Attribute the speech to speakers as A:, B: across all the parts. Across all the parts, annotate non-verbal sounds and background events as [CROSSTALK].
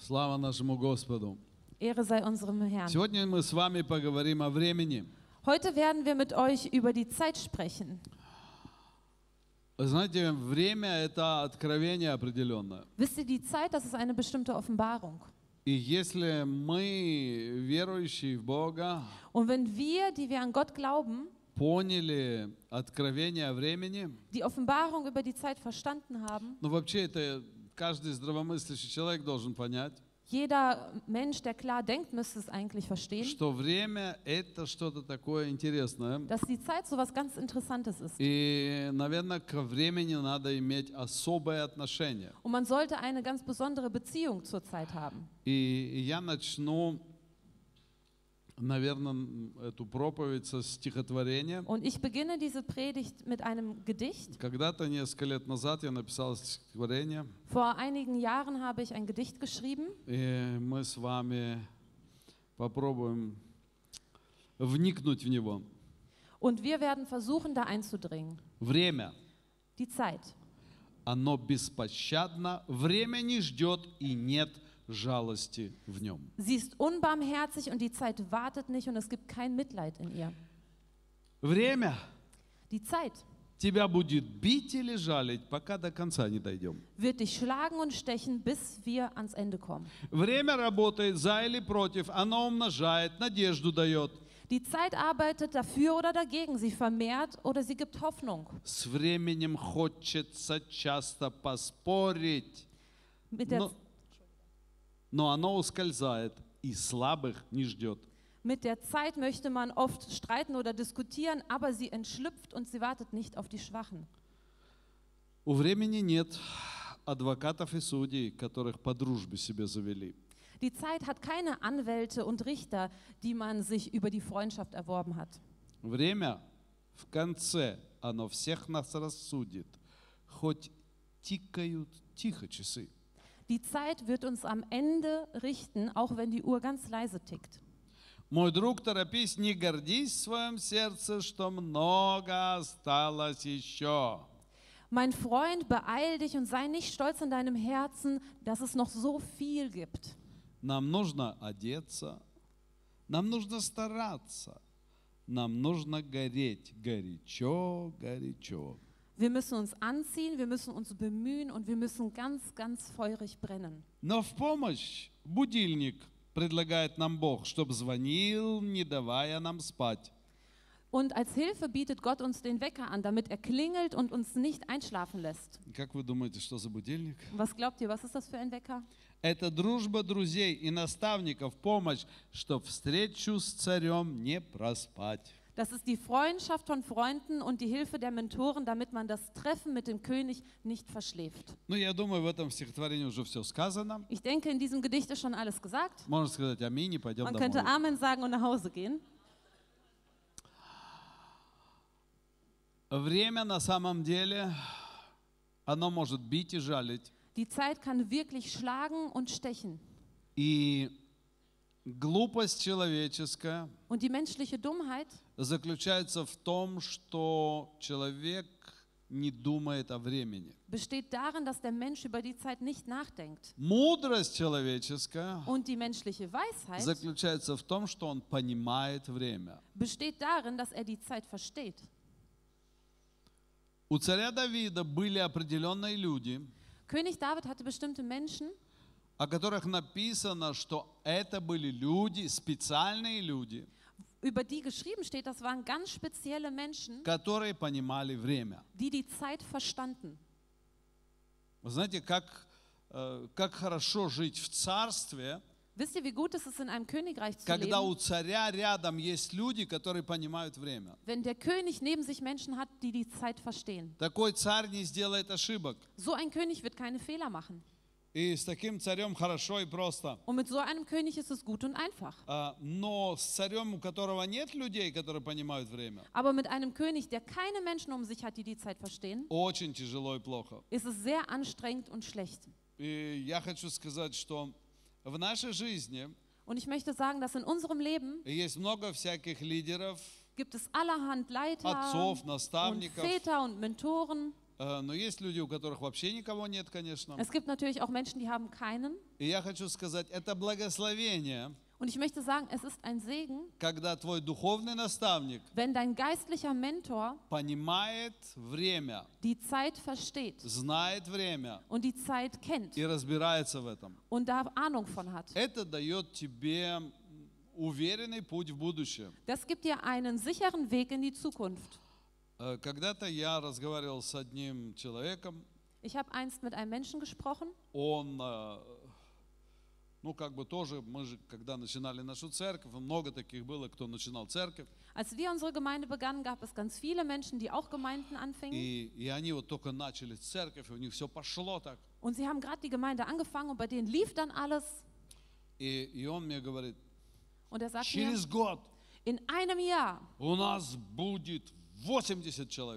A: Слава нашему Господу.
B: Ehre sei unserem Herrn.
A: Сегодня мы с вами поговорим о времени.
B: Heute werden wir mit euch über die Zeit sprechen.
A: Знаете, время – это откровение определенное.
B: Wisst ihr, die Zeit, das ist eine bestimmte Offenbarung.
A: И если мы, верующие в Бога,
B: Und wenn wir, die wir an Gott glauben,
A: поняли откровение о времени,
B: die Offenbarung über die Zeit verstanden haben,
A: ну вообще это каждый здравомыслящий человек должен понять,
B: jeder Mensch, der klar denkt, müsste es eigentlich verstehen,
A: что время – это что-то такое интересное.
B: dass die Zeit so was ganz Interessantes ist.
A: И, наверное, к времени надо иметь особое отношение.
B: Und man sollte eine ganz besondere Beziehung zur Zeit haben.
A: И я начну, наверное, эту проповедь со стихотворения.
B: Und ich beginne diese Predigt mit einem Gedicht.
A: Когда-то, несколько лет назад, я написал стихотворение,
B: Vor einigen Jahren habe ich ein Gedicht geschrieben
A: и мы с вами попробуем вникнуть в него.
B: und wir werden versuchen, da einzudringen.
A: Время.
B: Die Zeit.
A: Оно беспощадно, время не ждет и нет жалости в нем.
B: Sie ist unbarmherzig und die Zeit wartet nicht und es gibt kein Mitleid in ihr.
A: Время
B: Die Zeit
A: тебя будет бить или жалить, пока до конца не дойдем.
B: wird dich schlagen und stechen, bis wir ans Ende kommen.
A: Время работает за или против, оно умножает, надежду дает.
B: Die Zeit arbeitet dafür oder dagegen, sie vermehrt oder sie gibt Hoffnung.
A: С временем хочется часто поспорить,
B: Mit der,
A: но, но оно ускользает и слабых не ждет.
B: mit der Zeit möchte man oft streiten oder diskutieren, aber sie entschlüpft und sie wartet nicht auf die Schwachen.
A: У времени нет адвокатов и судей, которых по дружбе себе завели.
B: Die Zeit hat keine Anwälte und Richter, die man sich über die Freundschaft erworben hat.
A: Время в конце, оно всех нас рассудит, хоть тикают тихо часы.
B: Die Zeit wird uns am Ende richten, auch wenn die Uhr ganz leise tickt.
A: Мой друг, торопись, не гордись в своем сердце, что много осталось еще.
B: Mein Freund, beeil dich und sei nicht stolz in deinem Herzen, dass es noch so viel gibt.
A: Нам нужно одеться, нам нужно стараться, нам нужно гореть горячо, горячо.
B: Wir müssen uns anziehen, wir müssen uns bemühen und wir müssen ganz, ganz feurig brennen.
A: Но в помощь будильник предлагает нам Бог, чтобы звонил, не давая нам спать.
B: Und als Hilfe bietet Gott uns den Wecker an, damit er klingelt und uns nicht einschlafen lässt.
A: Как вы думаете, что за будильник?
B: Was glaubt ihr, was ist das für ein Wecker?
A: Это дружба друзей и наставников, помощь, чтоб встречу с царем не проспать.
B: Das ist die Freundschaft von Freunden und die Hilfe der Mentoren, damit man das Treffen mit dem König nicht verschläft.
A: Ну, я думаю, в этом стихотворении уже все сказано.
B: Ich denke, in diesem Gedicht ist schon alles gesagt.
A: Можно сказать аминь и пойдем
B: Man
A: домой.
B: könnte Amen sagen und nach Hause gehen.
A: Время на самом деле, оно может бить и жалить.
B: Die Zeit kann wirklich schlagen und stechen.
A: И глупость человеческая
B: Und die menschliche Dummheit
A: Заключается в том, что человек не думает о времени.
B: besteht darin, dass der Mensch über die Zeit nicht nachdenkt.
A: Мудрость человеческая
B: Und die menschliche Weisheit
A: заключается в том, что он понимает время.
B: besteht darin, dass er die Zeit versteht.
A: У царя Давида были определенные люди,
B: König David hatte bestimmte Menschen,
A: о которых написано, что это были люди, специальные люди,
B: über die geschrieben steht, das waren ganz spezielle Menschen,
A: которые понимали время.
B: die die Zeit verstanden.
A: Вы знаете, как, э, как хорошо жить в царстве,
B: Wisst ihr, wie gut es ist, in einem Königreich zu
A: когда у
B: leben,
A: царя рядом есть люди, которые понимают время.
B: wenn der König neben sich Menschen hat, die die Zeit verstehen?
A: Такой царь не сделает ошибок.
B: So ein König wird keine Fehler machen.
A: И с таким царем хорошо и просто.
B: Und mit so einem König ist es gut und einfach.
A: А, Но с царем, у которого нет людей, которые понимают время,
B: Aber mit einem König, der keine Menschen um sich hat, die die Zeit verstehen,
A: очень тяжело и плохо.
B: ist es sehr anstrengend und schlecht.
A: И я хочу сказать, что в нашей жизни
B: Und ich möchte sagen, dass in unserem Leben
A: есть много всяких лидеров,
B: gibt es allerhand Leiter
A: отцов,
B: und
A: наставников,
B: Väter und Mentoren,
A: Э, Но есть люди, у которых вообще никого нет, конечно.
B: Es gibt natürlich auch Menschen, die haben keinen.
A: И я хочу сказать, это благословение,
B: Und ich möchte sagen, es ist ein Segen,
A: когда твой духовный наставник
B: wenn dein geistlicher Mentor
A: понимает время,
B: die Zeit versteht
A: знает время
B: und die Zeit kennt
A: и разбирается в этом.
B: und da Ahnung von hat.
A: Это дает тебе уверенный путь в будущее.
B: Das gibt dir einen sicheren Weg in die Zukunft.
A: Э, Когда-то я разговаривал с одним человеком,
B: Ich habe einst mit einem Menschen gesprochen.
A: он, э, ну как бы тоже, мы же, когда начинали нашу церковь, много таких было, кто начинал церковь,
B: Als wir unsere Gemeinde begannen, gab es ganz viele Menschen, die auch Gemeinden anfingen.
A: и, и они вот только начали церковь, и у них все пошло так.
B: Und sie haben gerade die Gemeinde angefangen und bei denen lief dann alles.
A: И, и он мне говорит,
B: Und er sagt mir,
A: через год
B: in einem Jahr
A: у нас будет 80 человек.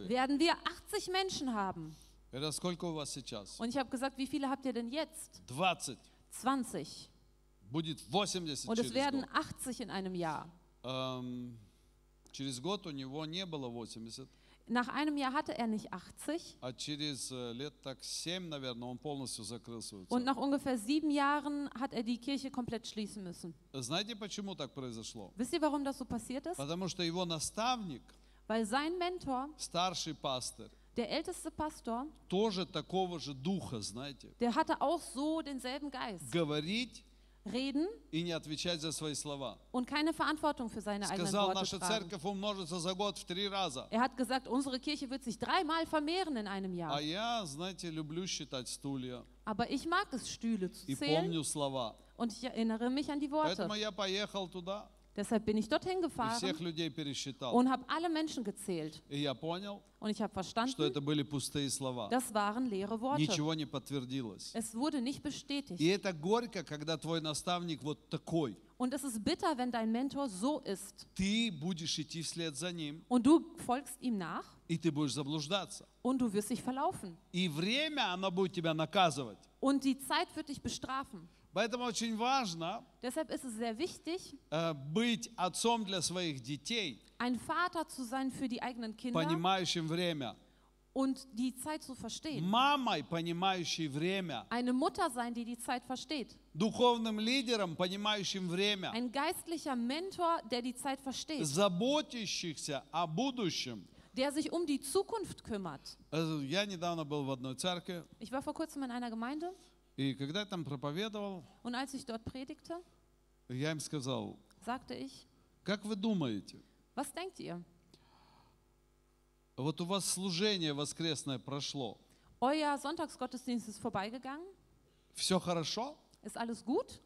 B: werden wir 80 Menschen haben.
A: Это сколько у вас сейчас?
B: Und ich habe gesagt, wie viele habt ihr denn jetzt?
A: 20.
B: 20.
A: Будет 80
B: Und es
A: через
B: werden
A: год.
B: 80 in einem Jahr.
A: Эм, через год у него не было 80,
B: Nach einem Jahr hatte er nicht 80
A: а через э, лет так 7, наверное, он полностью закрыл свою
B: und
A: церковь.
B: nach ungefähr sieben Jahren hat er die Kirche komplett schließen müssen.
A: Знаете, почему так произошло?
B: Wisst ihr, warum das so passiert ist?
A: Потому что его наставник,
B: Weil sein Mentor,
A: старший пастор,
B: der älteste Pastor,
A: тоже такого же духа, знаете,
B: der hatte auch so denselben Geist.
A: говорить
B: Reden
A: и не отвечать за свои слова.
B: und keine Verantwortung für seine eigenen
A: Сказал,
B: Worte
A: наша
B: tragen.
A: церковь умножится за год в три раза.
B: Er hat gesagt, unsere Kirche wird sich dreimal vermehren in einem Jahr.
A: А я, знаете, люблю считать стулья
B: Aber ich mag es, Stühle zu
A: и
B: zählen
A: помню слова.
B: und ich erinnere mich an die Worte.
A: Поэтому я поехал туда
B: Deshalb bin ich dorthin gefahren und habe alle Menschen gezählt. und ich habe verstanden, das waren leere Worte. Es wurde nicht bestätigt. Und es ist bitter, wenn dein Mentor so ist. Und du folgst ihm nach. Und du wirst dich verlaufen. Und die Zeit wird dich bestrafen.
A: Поэтому очень важно
B: Deshalb ist es sehr wichtig,
A: э, быть отцом для своих детей,
B: ein Vater zu sein für die eigenen Kinder
A: понимающим время.
B: und die Zeit zu verstehen.
A: Мамой, понимающей время.
B: Eine Mutter sein, die die Zeit versteht.
A: Духовным лидером, понимающим время.
B: Ein geistlicher Mentor, der die Zeit versteht.
A: Заботящихся о будущем.
B: Der sich um die Zukunft kümmert.
A: Э, Я недавно был в одной церкви,
B: Ich war vor kurzem in einer Gemeinde
A: И когда я там проповедовал,
B: und als ich dort predigte,
A: я им сказал,
B: sagte ich,
A: как вы думаете,
B: was denkt ihr?
A: вот у вас служение воскресное прошло,
B: Euer Sonntagsgottesdienst ist vorbeigegangen.
A: все хорошо?
B: Ist alles gut?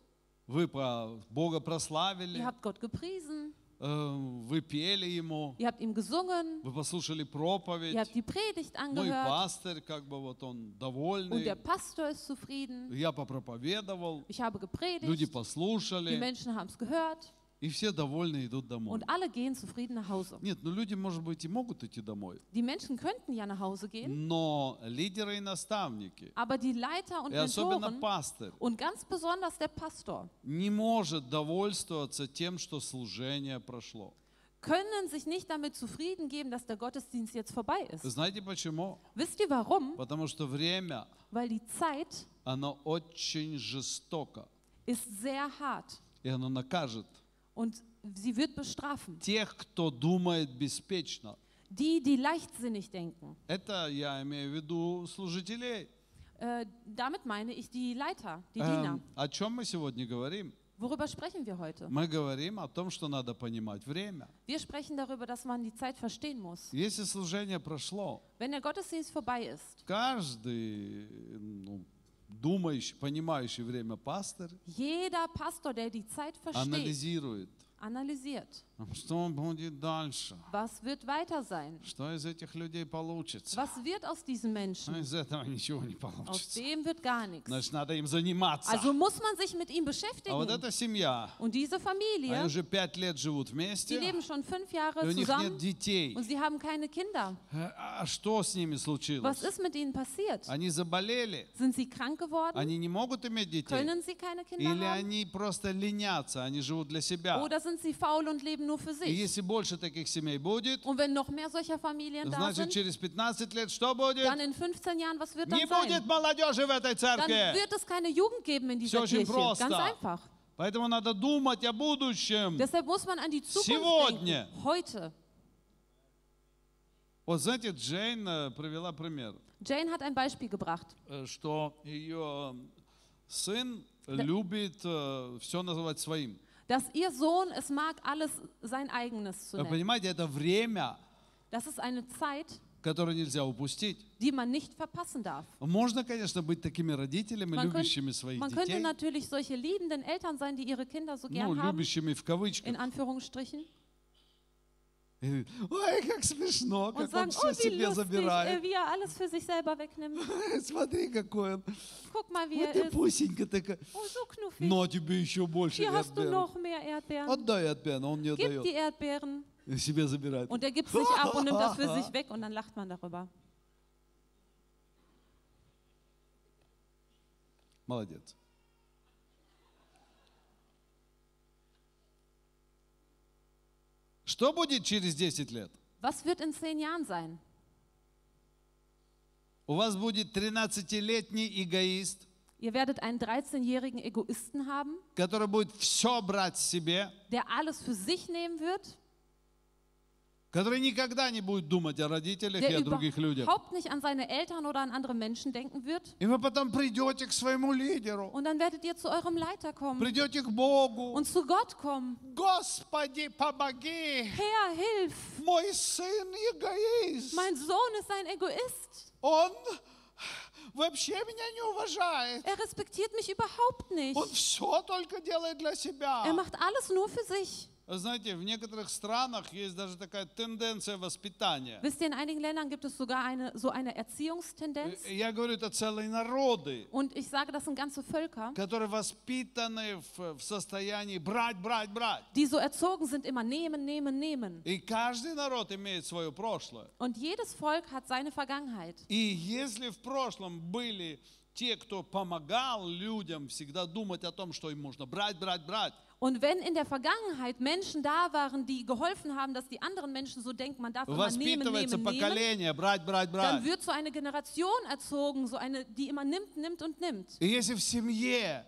A: Вы Бога
B: Ihr
A: прославили,
B: habt Gott gepriesen.
A: э, вы пели Ему,
B: Ihr habt ihm gesungen.
A: вы послушали
B: Ihr
A: проповедь,
B: habt die Predigt
A: ну и
B: angehört.
A: пастырь, как бы вот он
B: Und
A: довольный,
B: der Pastor ist zufrieden.
A: я попроповедовал,
B: Ich habe
A: люди
B: gepredigt. Die
A: послушали,
B: Menschen haben es gehört.
A: И все довольны идут домой.
B: Und alle gehen zufrieden nach Hause.
A: Нет, ну люди, может быть, и могут идти домой,
B: Die Menschen könnten ja nach Hause gehen.
A: но лидеры и наставники,
B: Aber die Leiter und
A: и особенно
B: Mentoren
A: пастырь,
B: und ganz besonders der Pastor
A: не может довольствоваться тем, что служение прошло.
B: können sich nicht damit zufrieden geben, dass der Gottesdienst jetzt vorbei ist.
A: Знаете почему?
B: Wisst ihr warum?
A: Потому что время,
B: Weil die Zeit
A: оно очень жестоко,
B: ist sehr hart
A: и оно накажет
B: und sie wird bestrafen.
A: тех, кто думает беспечно.
B: Die, die leichtsinnig denken.
A: Это я имею в виду служителей.
B: Äh, damit meine ich die Leiter, die
A: Эм,
B: Diener.
A: о чем мы сегодня говорим?
B: Worüber sprechen wir heute?
A: Мы говорим о том, что надо понимать время.
B: Wir sprechen darüber, dass man die Zeit verstehen muss.
A: Если служение прошло,
B: Wenn der Gottesdienst vorbei ist,
A: каждый ну, думающий, понимающий время пастор
B: jeder Pastor, der die Zeit versteht,
A: анализирует,
B: analysiert,
A: что будет дальше,
B: was wird weiter sein,
A: что из этих людей получится.
B: was wird aus diesen Menschen,
A: из этого ничего не
B: aus
A: получится.
B: dem wird gar nichts.
A: Значит, надо им заниматься.
B: Also muss man sich mit ihm
A: А вот
B: beschäftigen.
A: эта семья,
B: Und diese
A: они
B: Familie,
A: уже пять лет живут
B: die
A: вместе,
B: leben schon fünf
A: и
B: Jahre
A: у них нет
B: zusammen
A: детей.
B: und sie haben keine Kinder.
A: Э, А что с ними случилось?
B: Was ist mit ihnen passiert?
A: Они заболели,
B: Sind sie krank geworden?
A: они не могут иметь детей.
B: Können sie keine Kinder
A: Или
B: haben?
A: они просто ленятся, они живут для себя.
B: Oder sind sie faul und leben nur für
A: И
B: sich.
A: если больше таких семей будет,
B: Und wenn noch mehr solcher Familien da
A: значит
B: sind,
A: через 15 лет что будет?
B: dann in 15 Jahren, was wird dann
A: Не будет
B: sein?
A: молодежи в этой
B: Dann
A: церкви.
B: wird es keine Jugend geben in dieser
A: Всё очень
B: Kirche.
A: просто.
B: Ganz einfach.
A: Поэтому надо думать о будущем.
B: Deshalb muss man an die Zukunft
A: Сегодня.
B: denken. Heute.
A: Вот знаете, Джейн э, привела пример,
B: Jane hat ein Beispiel gebracht.
A: э, что ее сын любит все называть своим.
B: Dass ihr Sohn es mag, alles sein eigenes zu
A: Вы
B: nennen.
A: понимаете, это время,
B: Das ist eine Zeit,
A: которое нельзя упустить.
B: die man nicht verpassen darf.
A: Можно, конечно, быть такими родителями,
B: Man,
A: любящими
B: könnt,
A: своих
B: man könnte
A: детей.
B: natürlich solche liebenden Eltern sein, die ihre Kinder so
A: Ну,
B: gern haben,
A: любящими в кавычках.
B: in Anführungsstrichen,
A: И, Ой, как смешно,
B: und
A: как он
B: sagen,
A: все
B: oh, wie
A: себе
B: lustig,
A: забирает.
B: äh, wie er alles für sich selber wegnimmt.
A: Смотри, какой он.
B: Guck mal, wie
A: Вот
B: er
A: ты
B: ist.
A: пусенька такая.
B: Oh, so knuffig.
A: Но тебе еще больше
B: Hier hast du
A: Erdbeeren.
B: noch mehr Erdbeeren.
A: Отдай Erdbeeren, он мне
B: Gib die
A: дает.
B: Erdbeeren.
A: Себе забирает.
B: Und er gibt sich ab und nimmt das für sich weg und dann lacht man darüber.
A: Молодец. Что будет через 10 лет?
B: Was wird in zehn Jahren sein?
A: У вас будет 13-летний эгоист,
B: Ihr werdet einen 13-jährigen Egoisten haben,
A: который будет все брать себе,
B: der alles für sich nehmen wird,
A: который никогда не будет думать о родителях и
B: der
A: о других людях.
B: überhaupt nicht an seine Eltern oder an andere Menschen denken wird.
A: И вы потом придете к своему лидеру,
B: Und dann werdet ihr zu eurem Leiter kommen
A: придете к Богу.
B: und zu Gott kommen.
A: Господи, помоги!
B: Herr, hilf!
A: Мой сын эгоист.
B: Mein Sohn ist ein Egoist.
A: Он вообще меня не уважает.
B: Er respektiert mich überhaupt nicht.
A: Он все только делает для себя.
B: Er macht alles nur für sich.
A: Знаете, в некоторых странах есть даже такая тенденция воспитания.
B: Wisst ihr, in einigen Ländern gibt es sogar eine, so eine Erziehungstendenz.
A: Э, Я говорю, это целые народы,
B: Und ich sage, das sind ganze Völker,
A: которые воспитаны в, в состоянии брать, брать, брать.
B: die so erzogen sind, immer nehmen, nehmen, nehmen.
A: И каждый народ имеет свое прошлое.
B: Und jedes Volk hat seine Vergangenheit.
A: И если в прошлом были те, кто помогал людям всегда думать о том, что им можно брать, брать, брать,
B: Und wenn in der Vergangenheit Menschen da waren, die geholfen haben, dass die anderen Menschen so denken, man darf immer nehmen,
A: воспитывается
B: nehmen, nehmen,
A: поколение, брать, брать,
B: dann
A: брать.
B: wird so eine Generation erzogen, so eine, die immer nimmt, nimmt und nimmt.
A: И если в семье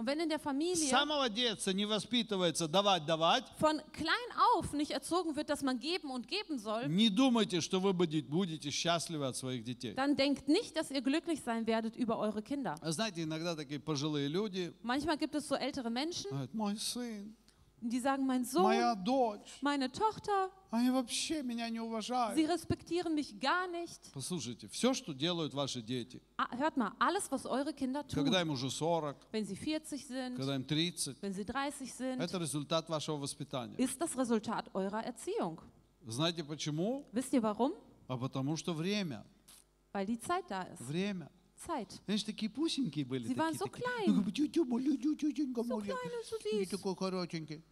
B: Und wenn in der
A: с
B: Familie
A: самого детства не воспитывается давать, давать,
B: von klein auf nicht erzogen wird, dass man geben und geben soll,
A: не думайте, что вы будете, будете счастливы от своих детей.
B: dann denkt nicht, dass ihr glücklich sein werdet über eure Kinder.
A: А Знаете, иногда такие пожилые люди
B: Manchmal gibt es so ältere Menschen,
A: говорят, мой сын,
B: die sagen, mein Sohn,
A: моя дочь,
B: meine Tochter,
A: они вообще меня не
B: sie
A: уважают.
B: respektieren mich gar nicht.
A: Послушайте, все, что делают ваши дети,
B: Ah, Hört mal, alles, was eure Kinder tun,
A: когда им уже 40,
B: wenn sie 40 sind,
A: когда им 30,
B: wenn sie 30 sind,
A: это результат вашего воспитания.
B: ist das Resultat eurer Erziehung.
A: Знаете почему?
B: Wisst ihr warum?
A: А потому что время,
B: Weil die Zeit da ist.
A: время.
B: Zeit.
A: Знаешь, такие пусенькие были.
B: Sie waren
A: такие,
B: so
A: такие.
B: klein.
A: Ну, как бы тетя Моля, тетенька
B: So
A: Моля.
B: klein und so
A: Не
B: süß.
A: такой коротенький.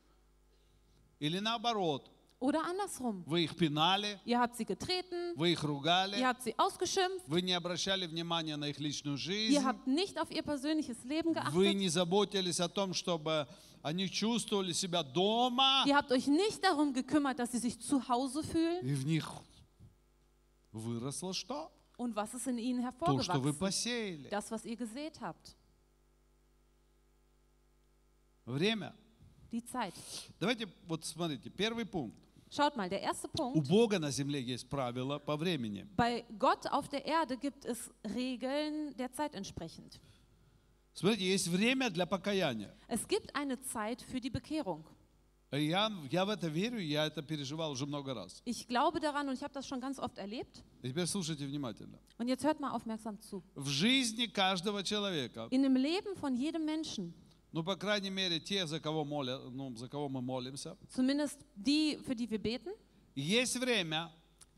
A: Или наоборот,
B: Oder andersrum.
A: вы их пинали,
B: Ihr habt sie getreten,
A: вы их ругали,
B: ihr habt sie ausgeschimpft,
A: вы не обращали внимания на их личную жизнь,
B: ihr habt nicht auf ihr persönliches Leben
A: вы
B: geachtet,
A: не заботились о том, чтобы они чувствовали себя дома,
B: ihr habt euch nicht darum gekümmert, dass sie sich zu Hause fühlen
A: и в них выросло что?
B: und was ist in ihnen
A: То, что вы
B: hervorgewachsen.
A: посеяли.
B: Das, was ihr gesät habt.
A: Время.
B: Die Zeit.
A: Давайте, вот смотрите, первый пункт.
B: Schaut mal, der erste
A: У
B: Punkt.
A: Бога на земле есть правила по времени.
B: Bei Gott auf der Erde gibt es Regeln der Zeit entsprechend.
A: Смотрите, есть время для покаяния.
B: Es gibt eine Zeit für die Bekehrung.
A: Я, я в это верю, я это переживал уже много раз.
B: Ich glaube daran und ich habe das schon ganz oft erlebt.
A: И теперь слушайте внимательно.
B: Und jetzt hört mal aufmerksam zu.
A: В жизни каждого человека,
B: In dem Leben von jedem Menschen,
A: ну, по крайней мере, те, за кого, моля, ну, за кого мы молимся,
B: zumindest die, für die wir beten,
A: есть время,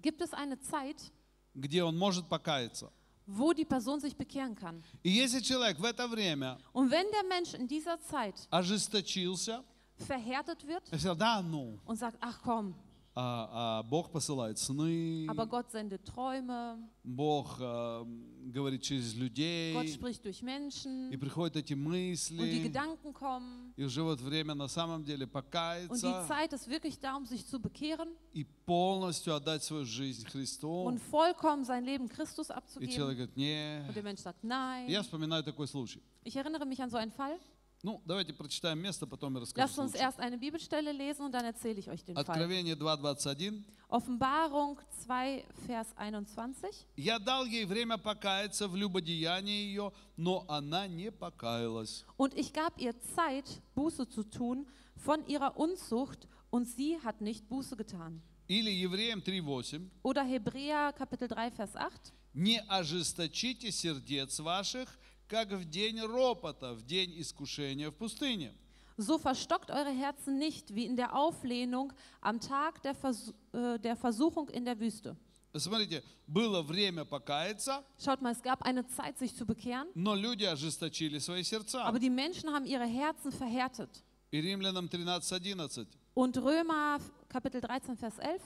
B: gibt es eine Zeit,
A: где он может покаяться.
B: wo die Person sich bekehren kann.
A: И если человек в это время
B: Und wenn der Mensch in dieser Zeit
A: ожесточился,
B: verhärtet wird
A: сказал, да, ну,
B: und sagt, ach komm,
A: А, а Бог посылает сны,
B: Aber Gott sendet Träume,
A: Бог э, говорит через
B: Gott
A: людей,
B: spricht durch Menschen
A: и приходят эти
B: und die
A: мысли,
B: Gedanken kommen.
A: и уже вот время на самом деле
B: Und die
A: покаяться
B: Zeit ist wirklich da, um sich zu bekehren
A: и полностью отдать свою жизнь Христу.
B: und vollkommen sein Leben Christus
A: И
B: abzugeben.
A: человек говорит, не.
B: Und der Mensch sagt, nein.
A: Я вспоминаю такой случай.
B: Ich erinnere mich an so einen Fall.
A: Ну, давайте прочитаем место, потом я расскажу
B: Lasst uns
A: случай.
B: erst eine Bibelstelle lesen und dann erzähle ich euch den Fall.
A: Откровение 2.21.
B: Offenbarung 2, Vers 21.
A: «Я дал ей время покаяться в любодеянии ее, но она не покаялась.
B: Und ich gab ihr Zeit, Buße zu tun von ihrer Unzucht, und sie hat nicht Buße getan.
A: Или Евреям 3.8.
B: Oder Hebräer Kapitel 3, Vers 8.
A: «Не ожесточите сердец ваших, как в день ропота, в день искушения в пустыне».
B: So verstockt eure Herzen nicht wie in der Auflehnung am Tag der, Vers äh, der Versuchung in der Wüste.
A: Смотрите, было время покаяться,
B: Schaut mal, es gab eine Zeit, sich zu bekehren,
A: но люди ожесточили свои сердца.
B: aber die Menschen haben ihre Herzen verhärtet.
A: И Римлянам 13.11.
B: Und Römer Kapitel 13, Vers 11.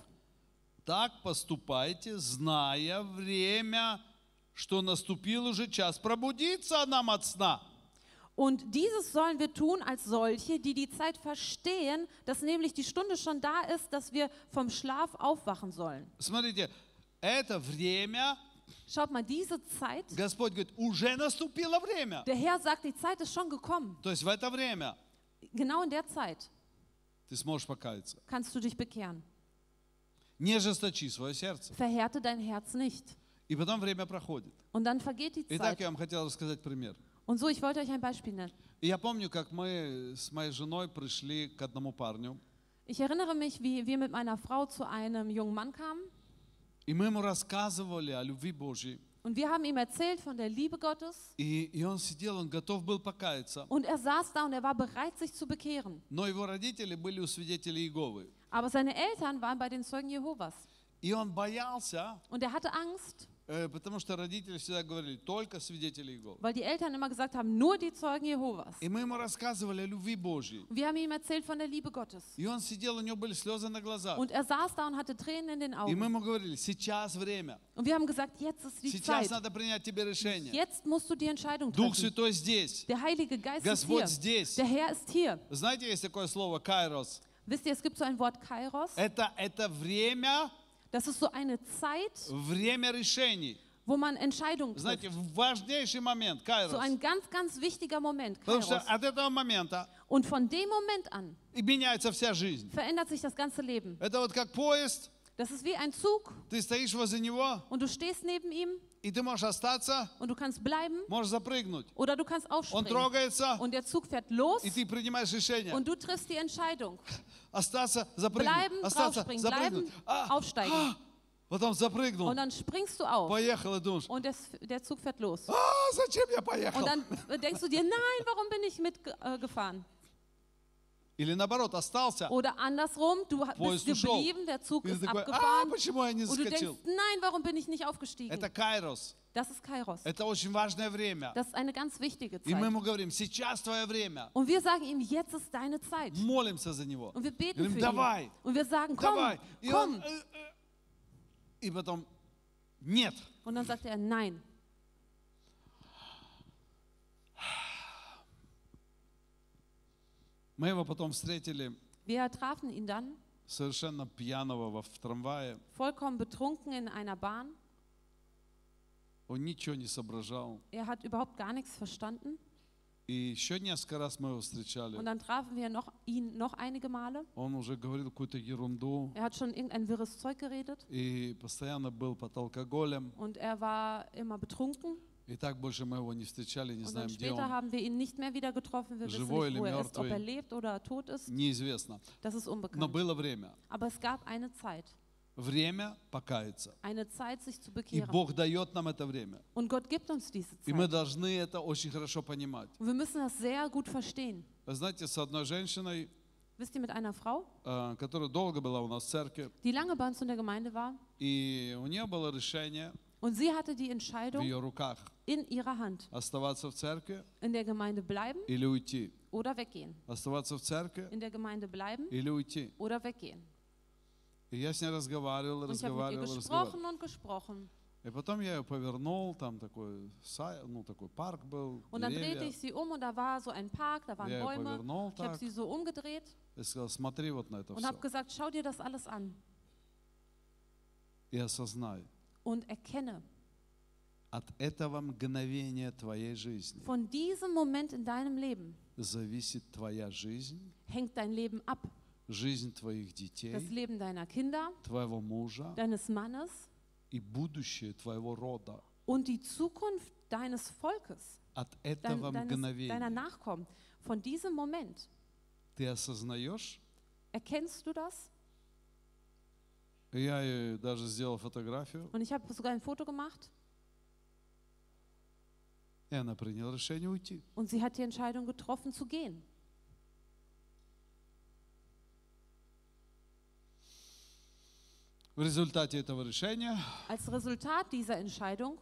A: Так поступайте, зная время, что наступил уже час пробудиться нам от сна.
B: Und dieses sollen wir tun als solche, die die Zeit verstehen, dass nämlich die Stunde schon da ist, dass wir vom Schlaf aufwachen sollen.
A: Смотрите, это время,
B: Schaut mal, diese Zeit,
A: Господь говорит, уже наступило время.
B: der Herr sagt, die Zeit ist schon gekommen.
A: То есть в это время
B: Genau in der Zeit
A: ты сможешь покаяться.
B: kannst du dich bekehren.
A: Не ожесточи свое сердце.
B: Verhärte dein Herz nicht.
A: И потом время проходит.
B: Und dann vergeht die
A: Итак,
B: Zeit.
A: я вам хотел рассказать пример.
B: Und so, ich wollte euch ein Beispiel nennen.
A: И я помню, как мы с моей женой пришли к одному парню,
B: Ich erinnere mich, wie wir mit meiner Frau zu einem jungen Mann kamen
A: и мы ему рассказывали о любви Божьей.
B: und wir haben ihm erzählt von der Liebe Gottes
A: И, и он сидел, он готов был покаяться.
B: und er saß da und er war bereit, sich zu bekehren.
A: Но его родители были у свидетелей Иеговы.
B: Aber seine Eltern waren bei den Zeugen Jehovas
A: И он боялся,
B: und er hatte Angst,
A: э, Потому что родители всегда говорили, только свидетели Иеговы.
B: weil die Eltern immer gesagt haben, nur die Zeugen Jehovas.
A: И мы ему рассказывали о любви Божьей.
B: Und wir haben ihm erzählt von der Liebe Gottes.
A: И он сидел, у него были слезы на глазах.
B: Und er saß da und hatte Tränen in den
A: И мы ему говорили, сейчас время.
B: Und wir haben gesagt, jetzt ist die
A: Сейчас
B: Zeit.
A: надо принять тебе решение.
B: Jetzt musst du die Entscheidung
A: Дух. Святой здесь.
B: Der Heilige Geist ist
A: Господь
B: hier.
A: здесь.
B: Der Herr ist hier.
A: Знаете, есть такое слово кайрос.
B: Wisst ihr, es gibt so ein Wort Kairos.
A: Это, это время,
B: Das ist so eine Zeit,
A: время решений.
B: wo man Entscheidungen
A: Знаете,
B: trifft.
A: важнейший момент,
B: So
A: кайрос.
B: ein ganz, ganz wichtiger Moment,
A: Потому что
B: Kairos.
A: от этого момента
B: Und von dem Moment an
A: и меняется вся жизнь.
B: verändert sich das ganze Leben.
A: Это вот как поезд,
B: Das ist wie ein Zug
A: ты стоишь возле него,
B: und du stehst neben ihm
A: и ты можешь остаться,
B: und du kannst bleiben
A: можешь запрыгнуть.
B: oder du kannst
A: Он
B: aufspringen.
A: трогается,
B: Und der Zug fährt los
A: и ты принимаешь решение.
B: und du triffst die Entscheidung.
A: Остаться, запрыгнуть.
B: Bleiben,
A: Остаться,
B: draufspringen,
A: запрыгнуть.
B: bleiben,
A: А,
B: aufsteigen.
A: а, потом запрыгнул,
B: Und dann springst du auf
A: поехал и думаешь,
B: und das, der Zug fährt los.
A: а, зачем я поехал?
B: Und dann denkst du dir, nein, warum bin ich mitgefahren?
A: Или наоборот, остался,
B: Oder andersrum, du ha-
A: Поезд
B: bist
A: ушел.
B: geblieben, der Zug
A: и ты
B: ist
A: такой, а,
B: abgefahren
A: почему я не
B: und du denkst,
A: заскочил?
B: nein, warum bin ich nicht aufgestiegen?
A: Это кайрос.
B: Das ist Kairos.
A: Это очень важное время.
B: Das ist eine ganz wichtige
A: И мы
B: Zeit.
A: ему говорим, сейчас твое время.
B: Und wir sagen ihm, jetzt ist deine Zeit.
A: Молимся за него.
B: Und wir beten
A: Говорим,
B: für
A: давай,
B: ihn. Und wir sagen, komm,
A: давай. И он,
B: komm.
A: э, э, и потом, нет.
B: Und dann sagt er, nein.
A: Мы его потом встретили
B: Wir trafen ihn dann,
A: совершенно пьяного во- в трамвае.
B: vollkommen betrunken in einer Bahn.
A: Он ничего не соображал.
B: Er hat überhaupt gar nichts verstanden.
A: И еще несколько раз мы его встречали.
B: Und dann trafen wir noch, ihn noch einige Male.
A: Он уже говорил какую-то ерунду.
B: Er hat schon irgendein wirres Zeug geredet.
A: И постоянно был под алкоголем.
B: Und er war immer betrunken.
A: И так больше мы его не встречали, не
B: Und
A: знаем,
B: dann
A: где
B: später
A: он.
B: haben wir ihn nicht mehr wieder getroffen. Wir wissen
A: Живой
B: nicht,
A: или
B: wo er ist, ob
A: мертвый.
B: er lebt oder tot ist.
A: Неизвестно.
B: Das ist
A: Но
B: unbekannt.
A: было время.
B: Aber es gab eine Zeit,
A: Время покаяться.
B: eine Zeit, sich zu
A: И. Бог дает нам это время.
B: Und Gott gibt uns diese
A: И мы
B: Zeit.
A: должны это очень хорошо понимать.
B: Wir das sehr gut.
A: Вы знаете, с одной женщиной,
B: Wisst ihr, mit einer Frau,
A: э, которая долго была у нас в церкви,
B: die lange bei uns in der Gemeinde war,
A: и у нее было решение
B: und sie hatte die
A: в
B: Entscheidung
A: ее руках
B: in ihrer Hand,
A: оставаться в церкви
B: in der Gemeinde bleiben
A: или уйти.
B: oder weggehen.
A: Оставаться в церкви
B: In der Gemeinde bleiben
A: или уйти.
B: oder weggehen.
A: И я с ней разговаривал,
B: Und ich habe mit ihr
A: разговаривал, разговаривал.
B: gesprochen und gesprochen.
A: И потом я ее повернул, там такой, сай- ну, такой парк был,
B: Und dann drehte
A: деревья.
B: ich sie um und da war so ein Park, da waren
A: Я ее
B: Bäume.
A: повернул
B: Ich habe
A: так
B: sie so umgedreht
A: и сказал, смотри вот на это
B: und
A: все.
B: habe gesagt, schau dir das alles an
A: И осознай,
B: und erkenne,
A: от этого мгновения твоей жизни
B: von diesem Moment in deinem Leben
A: зависит твоя жизнь,
B: hängt dein Leben ab.
A: жизнь твоих
B: Das
A: детей,
B: Leben deiner Kinder,
A: твоего мужа
B: deines Mannes
A: и будущее твоего рода.
B: und die Zukunft deines Volkes,
A: От
B: dein,
A: этого
B: deines, deiner
A: мгновения
B: Nachkommen. Von diesem Moment
A: ты осознаешь,
B: erkennst du das?
A: И я ей даже сделал фотографию,
B: Und ich habe sogar ein Foto gemacht
A: и она приняла решение уйти.
B: und sie hat die Entscheidung getroffen zu gehen.
A: В результате этого решения
B: Als Resultat dieser Entscheidung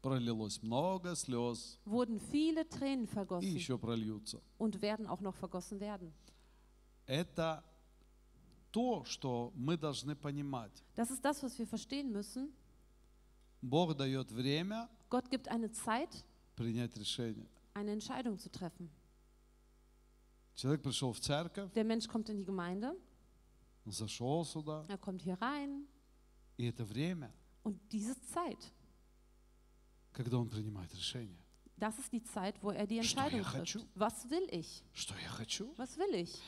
A: пролилось много слез
B: wurden viele Tränen
A: и
B: vergossen
A: еще прольются.
B: und werden auch noch vergossen werden.
A: Это то, что мы должны понимать.
B: Das ist das, was wir verstehen müssen.
A: Бог дает время
B: Gott gibt eine Zeit,
A: принять решение.
B: eine Entscheidung zu treffen.
A: Человек пришел в церковь,
B: Der Mensch kommt in die Gemeinde,
A: он зашел сюда,
B: er kommt hier rein
A: и это время,
B: und diese Zeit,
A: когда он принимает решение.
B: Das ist die Zeit, wo er die Entscheidung trifft. Was will ich? Was will ich?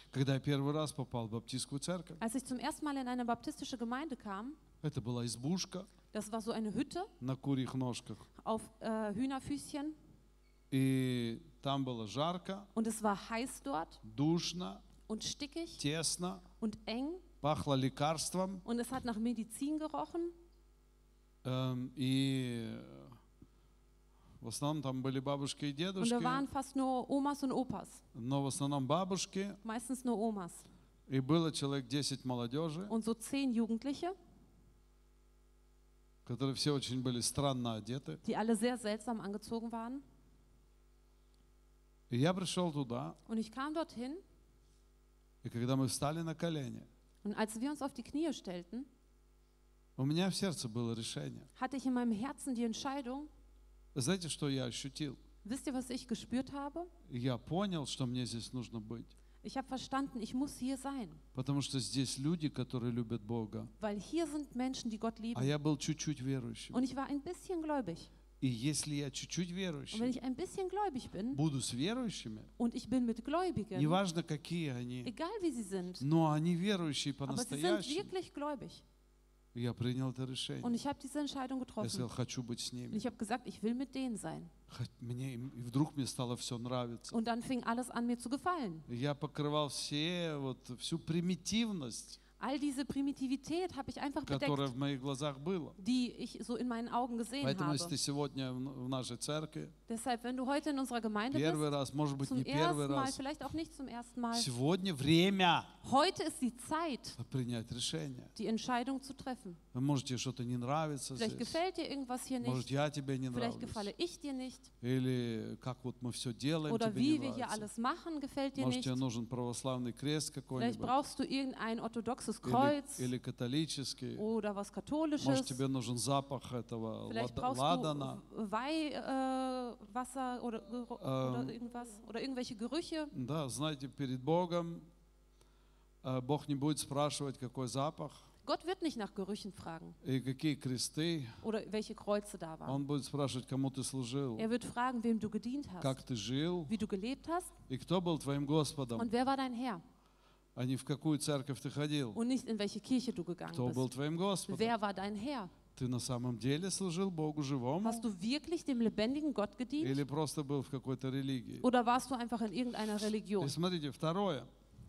B: Als ich zum ersten Mal in eine baptistische Gemeinde kam, das war so eine Hütte auf äh, Hühnerfüßchen. Und es war heiß dort. Und stickig. Und eng. Und es hat nach Medizin gerochen.
A: Ähm, в основном там были бабушки и
B: und da
A: дедушки,
B: waren fast nur Omas und Opas,
A: но в основном бабушки.
B: meistens nur Omas
A: И было человек 10 молодежи,
B: und so zehn Jugendliche,
A: которые все очень были странно одеты.
B: die alle sehr seltsam angezogen waren.
A: И я пришел туда,
B: Und ich kam dorthin
A: и когда мы встали на колени,
B: und als wir uns auf die Knie stellten,
A: у меня в сердце было решение.
B: hatte ich in meinem Herzen die Entscheidung,
A: Знаете, что я ощутил?
B: wisst ihr, was ich gespürt habe?
A: Я понял, что мне здесь нужно быть.
B: Ich habe verstanden, ich muss hier sein,
A: Потому что здесь люди, которые любят Бога.
B: weil hier sind Menschen, die Gott
A: А
B: lieben.
A: я был чуть-чуть верующим.
B: Und ich war ein bisschen gläubig.
A: И если я чуть-чуть
B: Und wenn
A: верующий,
B: ich ein bisschen gläubig bin
A: буду с верующими,
B: und ich bin mit Gläubigen,
A: неважно какие они,
B: egal wie sie sind,
A: но они верующие по-настоящему. Я принял это
B: Und
A: решение.
B: ich habe diese Entscheidung
A: Я
B: getroffen.
A: сказал, хочу быть с
B: Und
A: ними.
B: ich habe gesagt, ich will mit denen sein.
A: Мне, и вдруг мне стало все нравиться.
B: Und dann fing alles an, mir zu gefallen.
A: Я покрывал все, вот, всю примитивность,
B: All diese Primitivität habe ich einfach
A: которая
B: bedeckt,
A: в моих глазах была.
B: die ich so in meinen Augen gesehen
A: Поэтому, если
B: habe.
A: ты сегодня в в нашей церкви,
B: Deshalb, wenn du heute in unserer Gemeinde
A: первый
B: bist,
A: раз, может быть,
B: zum
A: не первый
B: ersten Mal,
A: раз,
B: vielleicht auch nicht zum ersten Mal,
A: сегодня время
B: heute ist die Zeit,
A: принять решение.
B: die Entscheidung zu treffen.
A: Вы можете что-то не нравится
B: Vielleicht
A: здесь,
B: gefällt dir irgendwas hier
A: может,
B: nicht,
A: я тебе не
B: vielleicht
A: нравлюсь,
B: gefalle ich dir nicht,
A: или как вот мы все делаем,
B: oder
A: тебе не
B: wie wir hier
A: нравится.
B: alles machen, gefällt dir
A: Может,
B: nicht.
A: тебе нужен православный крест
B: Vielleicht
A: какой-нибудь,
B: brauchst du irgendein orthodoxes
A: или,
B: Kreuz
A: или католический.
B: oder was
A: Может,
B: Katholisches.
A: тебе нужен запах этого
B: Vielleicht
A: лада-
B: brauchst
A: ладана.
B: du Weihwasser äh, oder, Geru- oder
A: Ähm.
B: irgendwas oder irgendwelche Gerüche.
A: Да, знаете, перед Богом э, Бог не будет спрашивать, какой запах
B: Gott wird nicht nach Gerüchen fragen oder welche Kreuze da waren. Er wird fragen, wem du gedient hast, wie du gelebt hast und wer war dein Herr
A: а не в какую церковь ты ходил.
B: und nicht in welche Kirche du gegangen
A: Кто был
B: bist.
A: твоим Господом?
B: Wer war dein Herr?
A: Ты на самом деле служил Богу живому
B: Hast du wirklich dem lebendigen Gott gedient
A: или просто был в какой-то религии?
B: oder warst du einfach in irgendeiner
A: И
B: Religion?
A: смотрите, второе.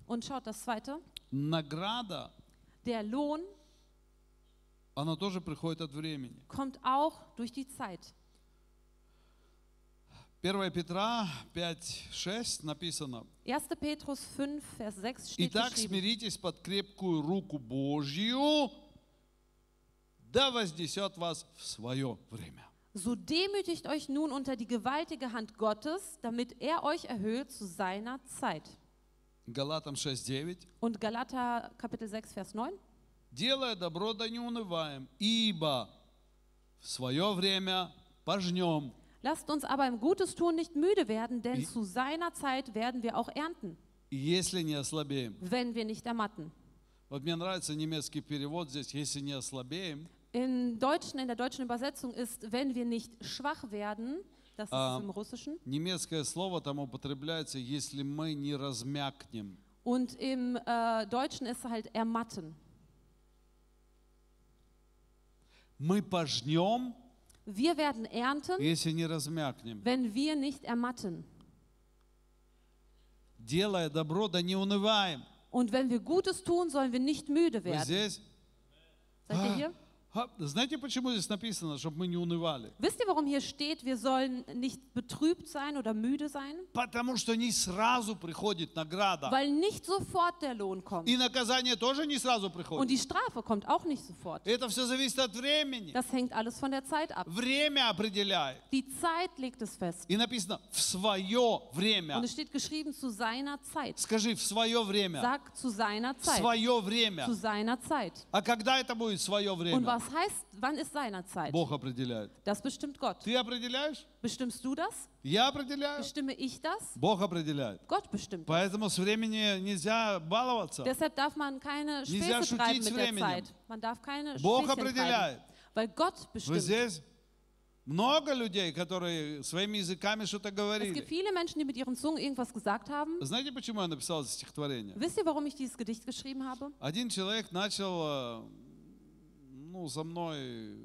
B: Und schaut das zweite,
A: Награда,
B: der Lohn
A: она тоже приходит от времени.
B: kommt auch durch die Zeit.
A: 1 Петра 5.6 написано.
B: 1. Petrus 5, Vers 6 steht
A: Итак, смиритесь под крепкую руку Божью, да вознесет вас в свое время.
B: So demütigt euch nun unter die gewaltige Hand Gottes, damit er euch erhöht zu seiner Zeit.
A: Галатам 6.9.
B: Und Galater Kapitel 6, Vers 9.
A: Делая добро, да не унываем, ибо в свое время пожнем,
B: Lasst uns aber im Gutes tun nicht müde werden, denn zu seiner Zeit werden wir auch ernten,
A: если не ослабеем.
B: wenn wir nicht ermatten.
A: Вот мне нравится немецкий перевод здесь, если не ослабеем.
B: In, Deutschen, in der deutschen Übersetzung ist, wenn wir nicht schwach werden, das ist
A: Ah.
B: im Russischen,
A: Немецкое слово там употребляется, если мы не размякнем.
B: und im äh, Deutschen ist halt ermatten.
A: Мы пожнем,
B: Wir werden ernten,
A: если не размякнем.
B: wenn wir nicht ermatten.
A: Делая добро, да не унываем.
B: Und wenn wir Gutes tun, sollen wir nicht müde
A: Вы
B: werden.
A: здесь?
B: Seid ihr hier?
A: Знаете, почему здесь написано, чтобы мы не унывали?
B: Wisst ihr, warum hier steht, wir sollen nicht betrübt sein oder müde sein?
A: Потому что не сразу приходит награда.
B: Weil nicht sofort der Lohn kommt.
A: И наказание тоже не сразу
B: Und
A: приходит.
B: die Strafe kommt auch nicht sofort.
A: Это все зависит от времени.
B: Das hängt alles von der Zeit ab.
A: Время определяет.
B: Die Zeit legt es fest.
A: И написано в свое
B: Und
A: время.
B: es steht geschrieben zu seiner Zeit.
A: Скажи, в свое время.
B: Sag zu seiner Zeit.
A: свое время.
B: Zu seiner Zeit.
A: А когда это будет свое
B: Und
A: время?
B: was heißt, wann ist seiner Zeit?
A: Бог определяет.
B: Das bestimmt Gott.
A: Ты определяешь?
B: Bestimmst du das?
A: Я определяю.
B: Bestimme ich das?
A: Бог определяет.
B: Gott bestimmt. das.
A: Поэтому с времени нельзя баловаться.
B: Deshalb darf man keine
A: Nельзя
B: Späße treiben
A: шутить с
B: mit der
A: временем.
B: Zeit. Man darf keine
A: Бог
B: Späßchen treiben.
A: определяет.
B: Weil Gott
A: Вы
B: bestimmt.
A: здесь? Много людей, которые своими языками что-то
B: Es gibt
A: говорили.
B: viele Menschen, die mit ihren Zungen irgendwas gesagt haben.
A: Знаете, почему я написал это стихотворение?
B: Wisst ihr, warum ich dieses Gedicht geschrieben habe?
A: Один человек начал э, ну, со мной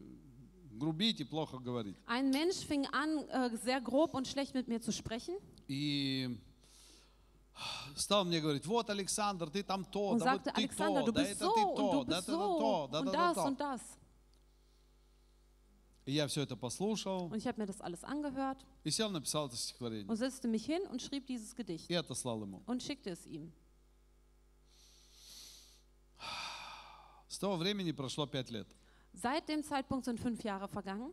A: грубить и плохо говорить.
B: Ein Mensch fing an, äh, sehr grob und schlecht mit mir zu sprechen
A: И стал мне говорить, вот, Александр, ты там то,
B: und
A: да вот
B: sagte,
A: ты
B: Alexander,
A: то,
B: du
A: да
B: bist
A: это
B: so
A: ты
B: und
A: то,
B: du
A: да
B: bist
A: это то,
B: so
A: да
B: und
A: да
B: das
A: да
B: und
A: то.
B: das.
A: И я все это послушал
B: Und ich habe mir das alles angehört
A: и сел, написал это стихотворение.
B: und setzte mich hin und schrieb dieses Gedicht
A: И отослал ему.
B: und schickte es ihm.
A: С того времени прошло пять лет.
B: Seit dem Zeitpunkt sind fünf Jahre vergangen.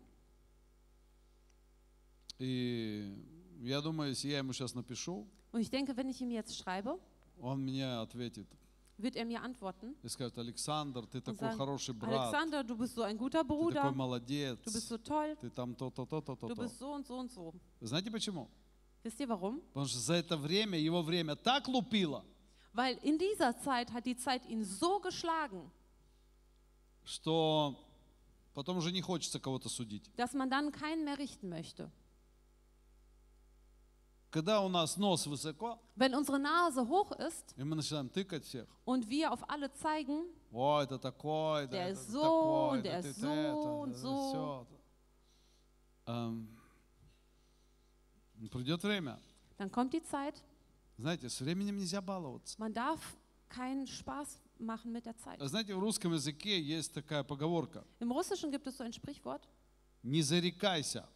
A: И я думаю, если я ему сейчас напишу,
B: Und ich denke, wenn ich ihm jetzt schreibe,
A: он мне ответит
B: wird er mir antworten
A: и скажет, Александр, ты
B: und
A: такой
B: sagen,
A: хороший брат,
B: Alexander, du bist so ein guter
A: ты такой
B: Bruder,
A: молодец,
B: du bist so toll,
A: ты там то-то, то-то,
B: du
A: то-то.
B: bist so und so und so.
A: Знаете почему?
B: Wisst ihr warum?
A: Потому что за это время, его время так лупило,
B: Weil in dieser Zeit hat die Zeit ihn so geschlagen,
A: Что потом уже не хочется кого-то судить.
B: dass man dann keinen mehr richten möchte.
A: Когда у нас нос высоко,
B: Wenn unsere Nase hoch ist
A: и мы начинаем тыкать всех,
B: und wir auf alle zeigen,
A: о, это такой,
B: Der
A: это
B: ist so,
A: такой,
B: und der ist so und so.
A: Эм, Придет время.
B: dann kommt die Zeit,
A: Знаете, с временем нельзя баловаться.
B: man darf keinen Spaß machen mit der Zeit.
A: Знаете, в русском языке есть такая поговорка.
B: Im Russischen gibt es so ein Sprichwort,
A: Не зарекайся.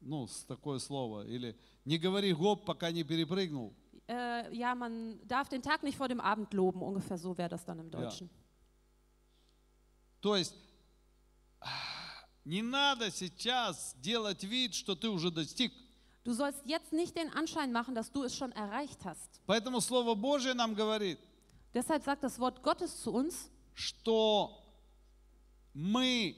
A: Ну, такое слово. Или не говори гоп, пока не перепрыгнул.
B: äh, ja, man darf den Tag nicht vor dem Abend loben, ungefähr so wäre das dann im Deutschen.
A: То есть не надо сейчас делать вид, что ты уже достиг.
B: Du sollst jetzt nicht den Anschein machen, dass du es schon erreicht hast.
A: Поэтому Слово Божье нам говорит,
B: Deshalb sagt das Wort Gottes zu uns,
A: что мы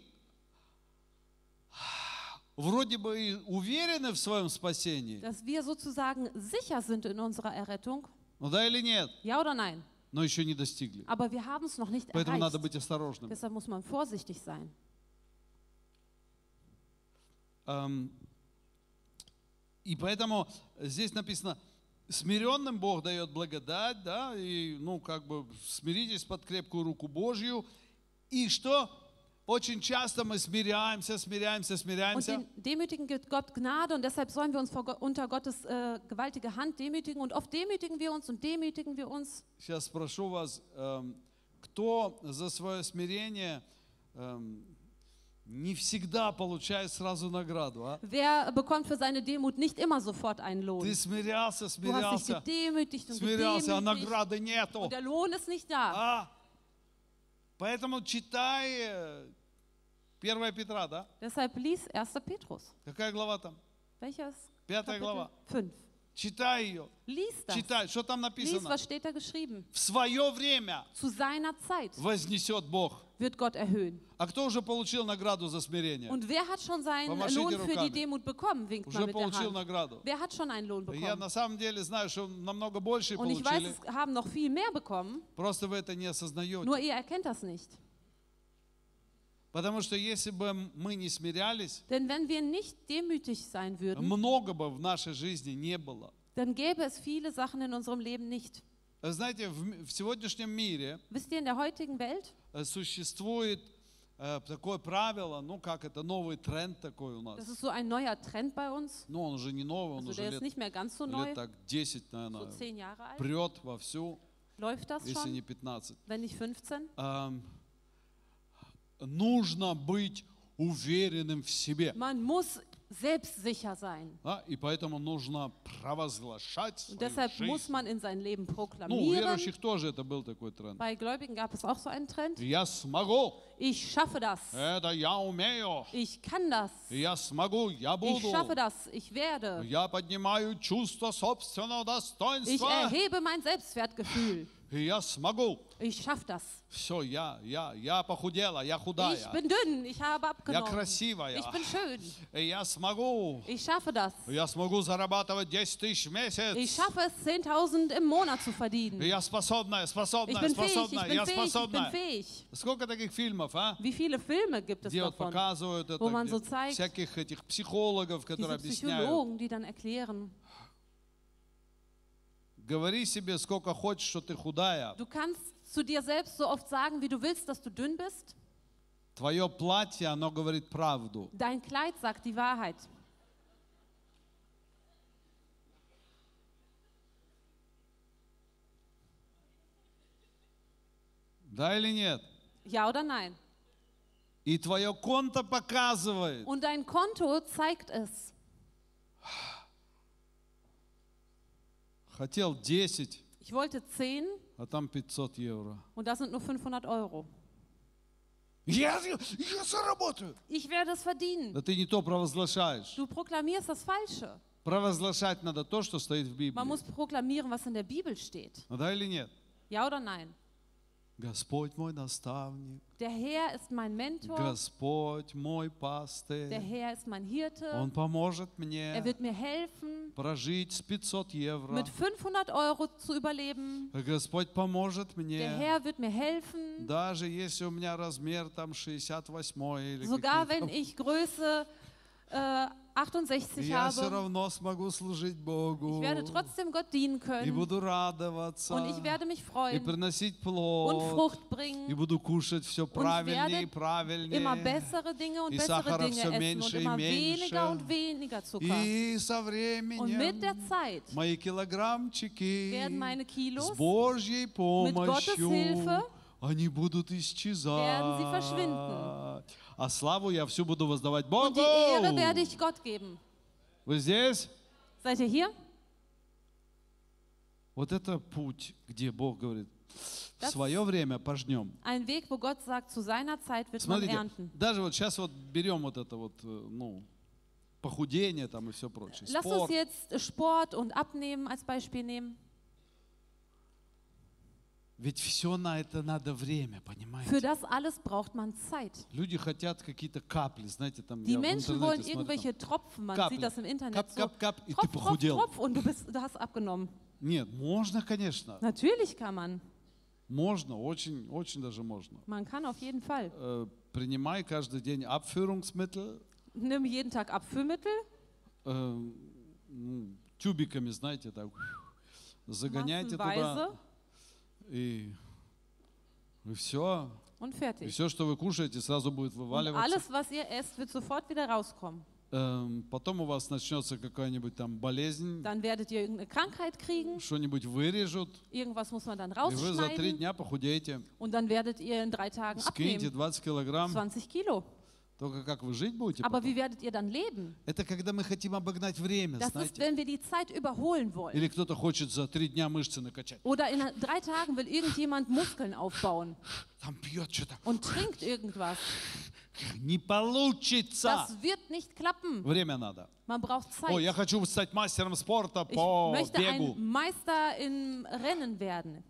A: вроде бы уверены в своем спасении,
B: dass wir sozusagen sicher sind in unserer Errettung.
A: ну да или нет,
B: Ja oder nein?
A: но еще не достигли.
B: Aber wir haben es noch nicht
A: Поэтому надо
B: erreicht.
A: быть осторожным.
B: Deshalb muss man vorsichtig sein.
A: Эм, И поэтому здесь написано, смиренным Бог дает благодать, да, и, ну, как бы, смиритесь под крепкую руку Божью. И что? Очень часто мы смиряемся, смиряемся,
B: Und
A: смиряемся.
B: den Demütigen gibt Gott Gnade und deshalb sollen wir uns vor, unter Gottes äh, gewaltige Hand demütigen. Und oft demütigen wir uns und demütigen wir uns.
A: Сейчас спрошу вас, эм, кто за свое смирение эм, не всегда получает сразу награду, а?
B: Wer bekommt für seine Demut nicht immer sofort einen Lohn?
A: Ты смирялся,
B: Du hast dich
A: смирялся,
B: gedemütigt und
A: смирялся, а награды нету.
B: und der Lohn ist nicht da.
A: А? Поэтому читай э, 1 Петра, да?
B: Deshalb lies 1. Petrus.
A: Какая глава там?
B: Welches?
A: Пятая глава.
B: 5.
A: Читай ее.
B: Lies das.
A: Читай, что там
B: Lies,
A: написано.
B: was steht da geschrieben.
A: В свое время
B: Zu seiner Zeit
A: вознесет Бог.
B: wird Gott erhöhen.
A: А кто уже получил награду за смирение?
B: Und wer hat schon seinen
A: Помашите
B: Lohn für
A: руками.
B: die Demut bekommen? Winkt mal
A: Уже
B: mit der
A: получил
B: Hand.
A: награду.
B: Wer hat schon einen Lohn
A: Я
B: bekommen?
A: на самом деле знаю, что намного больше
B: Und ich weiß,
A: получили.
B: es haben noch viel mehr bekommen,
A: Просто вы это не осознаете.
B: nur ihr erkennt das nicht.
A: Потому что если бы мы не смирялись,
B: Denn wenn wir nicht demütig sein würden,
A: много бы в нашей жизни не было.
B: dann gäbe es viele Sachen in unserem Leben nicht.
A: Знаете, в, в сегодняшнем мире
B: Wisst ihr, in der heutigen Welt
A: э, существует э, такое правило, ну как это, новый тренд такой у нас.
B: Das ist so ein neuer Trend bei uns.
A: Ну он уже не новый, он
B: Also
A: уже
B: der ist
A: лет,
B: nicht mehr ganz so neu,
A: лет так 10,
B: so
A: наверное,
B: Jahre alt.
A: прет вовсю,
B: Läuft das
A: если не
B: schon,
A: 15.
B: wenn nicht 15?
A: Эм, нужно быть уверенным в себе.
B: Man muss selbstsicher sein.
A: да, и поэтому нужно провозглашать
B: Und
A: свою
B: deshalb muss
A: жизнь.
B: man in sein Leben
A: Ну, у
B: proklamieren.
A: верующих тоже это был такой тренд.
B: Bei Gläubigen gab es auch so einen Trend.
A: Я смогу,
B: Ich schaffe das.
A: это я умею,
B: Ich kann das.
A: я смогу, я
B: Ich
A: буду.
B: schaffe das. Ich werde.
A: Я поднимаю чувство собственного
B: Ich
A: достоинства.
B: erhebe mein Selbstwertgefühl.
A: И я смогу.
B: Ich schaffe das.
A: Все, я, я, я похудела, я
B: Ich
A: худая.
B: bin dünn. Ich habe
A: Я
B: abgenommen.
A: красивая.
B: Ich bin schön.
A: И я смогу.
B: Ich schaffe das.
A: Я смогу зарабатывать 10 тысяч в месяц.
B: Ich schaffe es, 10.000 im Monat zu verdienen.
A: И Я способная,
B: Ich
A: способная,
B: bin fähig, ich
A: способная,
B: bin
A: я
B: fähig, ich bin
A: способная.
B: fähig.
A: Сколько таких фильмов, а?
B: Wie viele Filme gibt es
A: Где вот
B: davon?
A: показывают это,
B: Wo man
A: где
B: so zeigt,
A: всяких этих психологов, которые
B: Diese
A: объясняют.
B: Psychologen, die dann erklären,
A: Говори себе сколько хочешь, что ты худая.
B: du kannst zu dir selbst so oft sagen, wie du willst, dass du dünn bist.
A: Твое платье, оно говорит правду.
B: Dein Kleid sagt die Wahrheit.
A: Да или нет?
B: Ja oder nein?
A: И твое конто показывает.
B: Und dein Konto zeigt es.
A: Хотел 10,
B: Ich wollte 10
A: а там 500 евро.
B: und das sind nur 500 Euro.
A: Я, я заработаю.
B: Ich werde es verdienen.
A: Да ты не то провозглашаешь.
B: Du proklamierst das Falsche.
A: Провозглашать надо то, что стоит в
B: Man
A: Библии.
B: muss proklamieren, was in der Bibel steht.
A: Да или нет?
B: Ja oder nein?
A: Господь мой наставник,
B: Der Herr ist mein Mentor.
A: Господь мой
B: Der
A: пастырь.
B: Herr ist mein Hirte.
A: Он поможет
B: Er
A: мне
B: wird mir helfen,
A: прожить с 500 евро.
B: mit 500 Euro zu überleben.
A: Господь поможет
B: Der
A: мне,
B: Herr wird mir helfen,
A: даже если у меня размер там 68 или
B: sogar wenn ich Größe äh, 68
A: Я все
B: habe.
A: равно смогу служить
B: Ich
A: Богу.
B: werde trotzdem Gott dienen
A: И
B: können
A: буду радоваться.
B: und ich werde mich
A: И
B: freuen
A: приносить
B: und
A: плод.
B: Frucht
A: И
B: bringen
A: буду кушать все правильнее и правильнее.
B: immer bessere Dinge und
A: И
B: bessere Dinge
A: всё
B: essen und
A: меньше и
B: immer
A: меньше.
B: weniger und weniger Zucker.
A: И со
B: Und mit der
A: временем
B: Zeit
A: мои килограммчики
B: werden meine
A: с
B: Kilos
A: Божьей
B: Gottes Hilfe
A: помощью они будут исчезать.
B: werden sie verschwinden.
A: А славу я всю буду воздавать
B: und
A: Богу.
B: die Ehre werde ich Gott geben.
A: Вы здесь?
B: Seid ihr hier?
A: Вот это путь, где Бог говорит, в свое время пожнем.
B: Ein Weg, wo Gott sagt, zu seiner Zeit wird man
A: Смотрите,
B: ernten.
A: даже вот сейчас вот берем вот это вот, э, ну, похудение там и все прочее,
B: Lass uns
A: спорт.
B: jetzt Sport und Abnehmen als Beispiel nehmen.
A: Ведь все на это надо время,
B: Für
A: понимаете?
B: das alles braucht man Zeit.
A: Люди хотят какие-то капли, знаете, там
B: Die
A: я в
B: Menschen wollen
A: интернете смотрю, там,
B: irgendwelche Tropfen, man
A: Капли.
B: sieht das im Internet
A: кап,
B: so.
A: кап, кап, и ты
B: Tropf, Tropf,
A: похудел.
B: Tropf und du, bist, du hast abgenommen.
A: Нет, можно, конечно,
B: Natürlich kann man.
A: можно, очень, очень даже можно.
B: Man kann auf jeden Fall.
A: Э, Принимай каждый день Abführungsmittel,
B: Nimm jeden Tag Abführmittel,
A: э, ну, тюбиками, знаете, так, загоняйте туда, и, и все.
B: und
A: И
B: fertig.
A: все, что вы кушаете, сразу будет
B: Und
A: вываливаться.
B: alles, was ihr esst, wird sofort wieder rauskommen.
A: Эм, Потом у вас начнется какая-нибудь там болезнь,
B: Dann werdet ihr irgendeine Krankheit kriegen,
A: что-нибудь вырежут,
B: irgendwas muss man dann
A: и вы за три
B: rausschneiden
A: дня похудеете.
B: und dann werdet ihr in drei Tagen
A: Скиньте
B: abnehmen.
A: 20 килограмм.
B: 20 Kilo.
A: Только как вы жить будете
B: Aber
A: потом?
B: wie werdet ihr dann leben?
A: Это когда мы хотим обогнать время,
B: Das ist,
A: знаете.
B: wenn wir die Zeit überholen wollen.
A: Или кто-то хочет за три дня мышцы накачать.
B: Oder in drei Tagen will irgendjemand Muskeln aufbauen
A: Там пьет что-то.
B: und trinkt irgendwas.
A: Не получится.
B: Das wird nicht klappen.
A: Время надо.
B: Man braucht
A: О, я
B: Zeit.
A: хочу стать мастером спорта
B: Ich
A: по
B: möchte
A: бегу.
B: ein Meister im Rennen werden.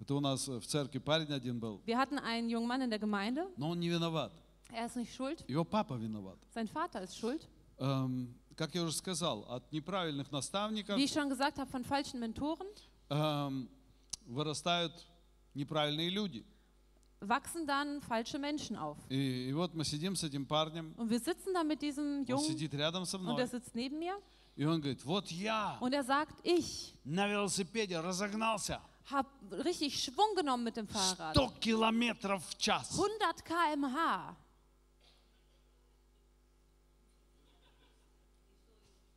A: Это у нас в церкви парень один был,
B: Wir hatten einen jungen Mann in der Gemeinde.
A: но он не виноват.
B: Er ist nicht schuld.
A: Его папа виноват.
B: Sein Vater ist schuld.
A: Эм, как я уже сказал, от неправильных наставников
B: Wie ich schon gesagt habe, von falschen Mentoren
A: эм, вырастают неправильные люди.
B: wachsen dann falsche Menschen auf.
A: И, и вот мы сидим с этим парнем,
B: Und wir sitzen da mit diesem
A: он
B: Jungen
A: сидит рядом со
B: und
A: мной,
B: der sitzt neben mir
A: и он говорит, вот я
B: und er sagt, ich
A: на велосипеде разогнался
B: habe richtig Schwung genommen mit dem Fahrrad.
A: 100 километров в час.
B: 100 km/h.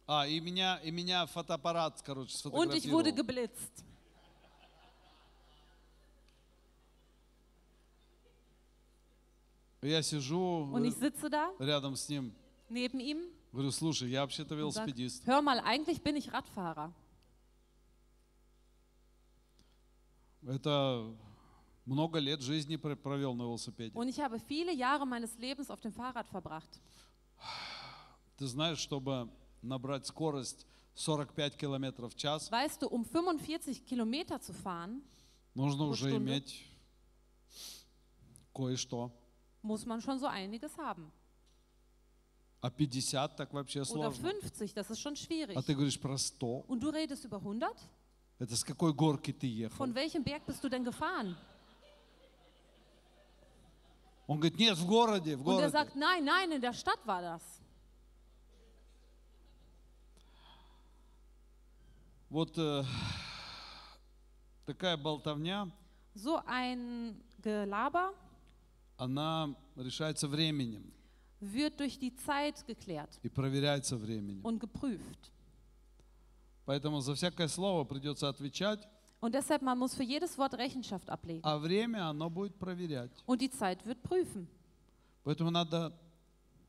A: А, и меня, и меня фотоаппарат, короче,
B: Und ich wurde
A: сфотографировал.
B: geblitzt.
A: Я сижу
B: Und ich sitze da
A: рядом с ним,
B: neben ihm
A: говорю, слушай, я вообще-то
B: und sage,
A: велосипедист.
B: hör mal, eigentlich bin ich Radfahrer.
A: Это много лет жизни пр- провел на велосипеде.
B: Und ich habe viele Jahre meines Lebens auf dem Fahrrad verbracht.
A: Ты знаешь, чтобы набрать скорость 45 километров в час,
B: Weißt du, um 45 Kilometer zu fahren,
A: нужно
B: Pro
A: уже
B: Stunde.
A: иметь кое-что.
B: muss man schon so einiges haben.
A: А 50 так вообще
B: Oder
A: сложно.
B: 50, das ist schon schwierig.
A: А ты говоришь про 100.
B: Und du redest über 100?
A: Это с какой горки ты ехал?
B: Von welchem Berg bist du denn gefahren?
A: Он говорит, нет, в городе, в
B: Und er
A: городе.
B: sagt, nein, nein, in der Stadt war das.
A: Вот э, такая болтовня,
B: So ein Gelaber
A: она решается временем
B: wird durch die Zeit geklärt
A: и проверяется временем.
B: und geprüft.
A: Поэтому за всякое слово придется отвечать,
B: Und deshalb, man muss für jedes Wort Rechenschaft ablegen.
A: а время оно будет проверять.
B: Und die Zeit wird prüfen.
A: Поэтому надо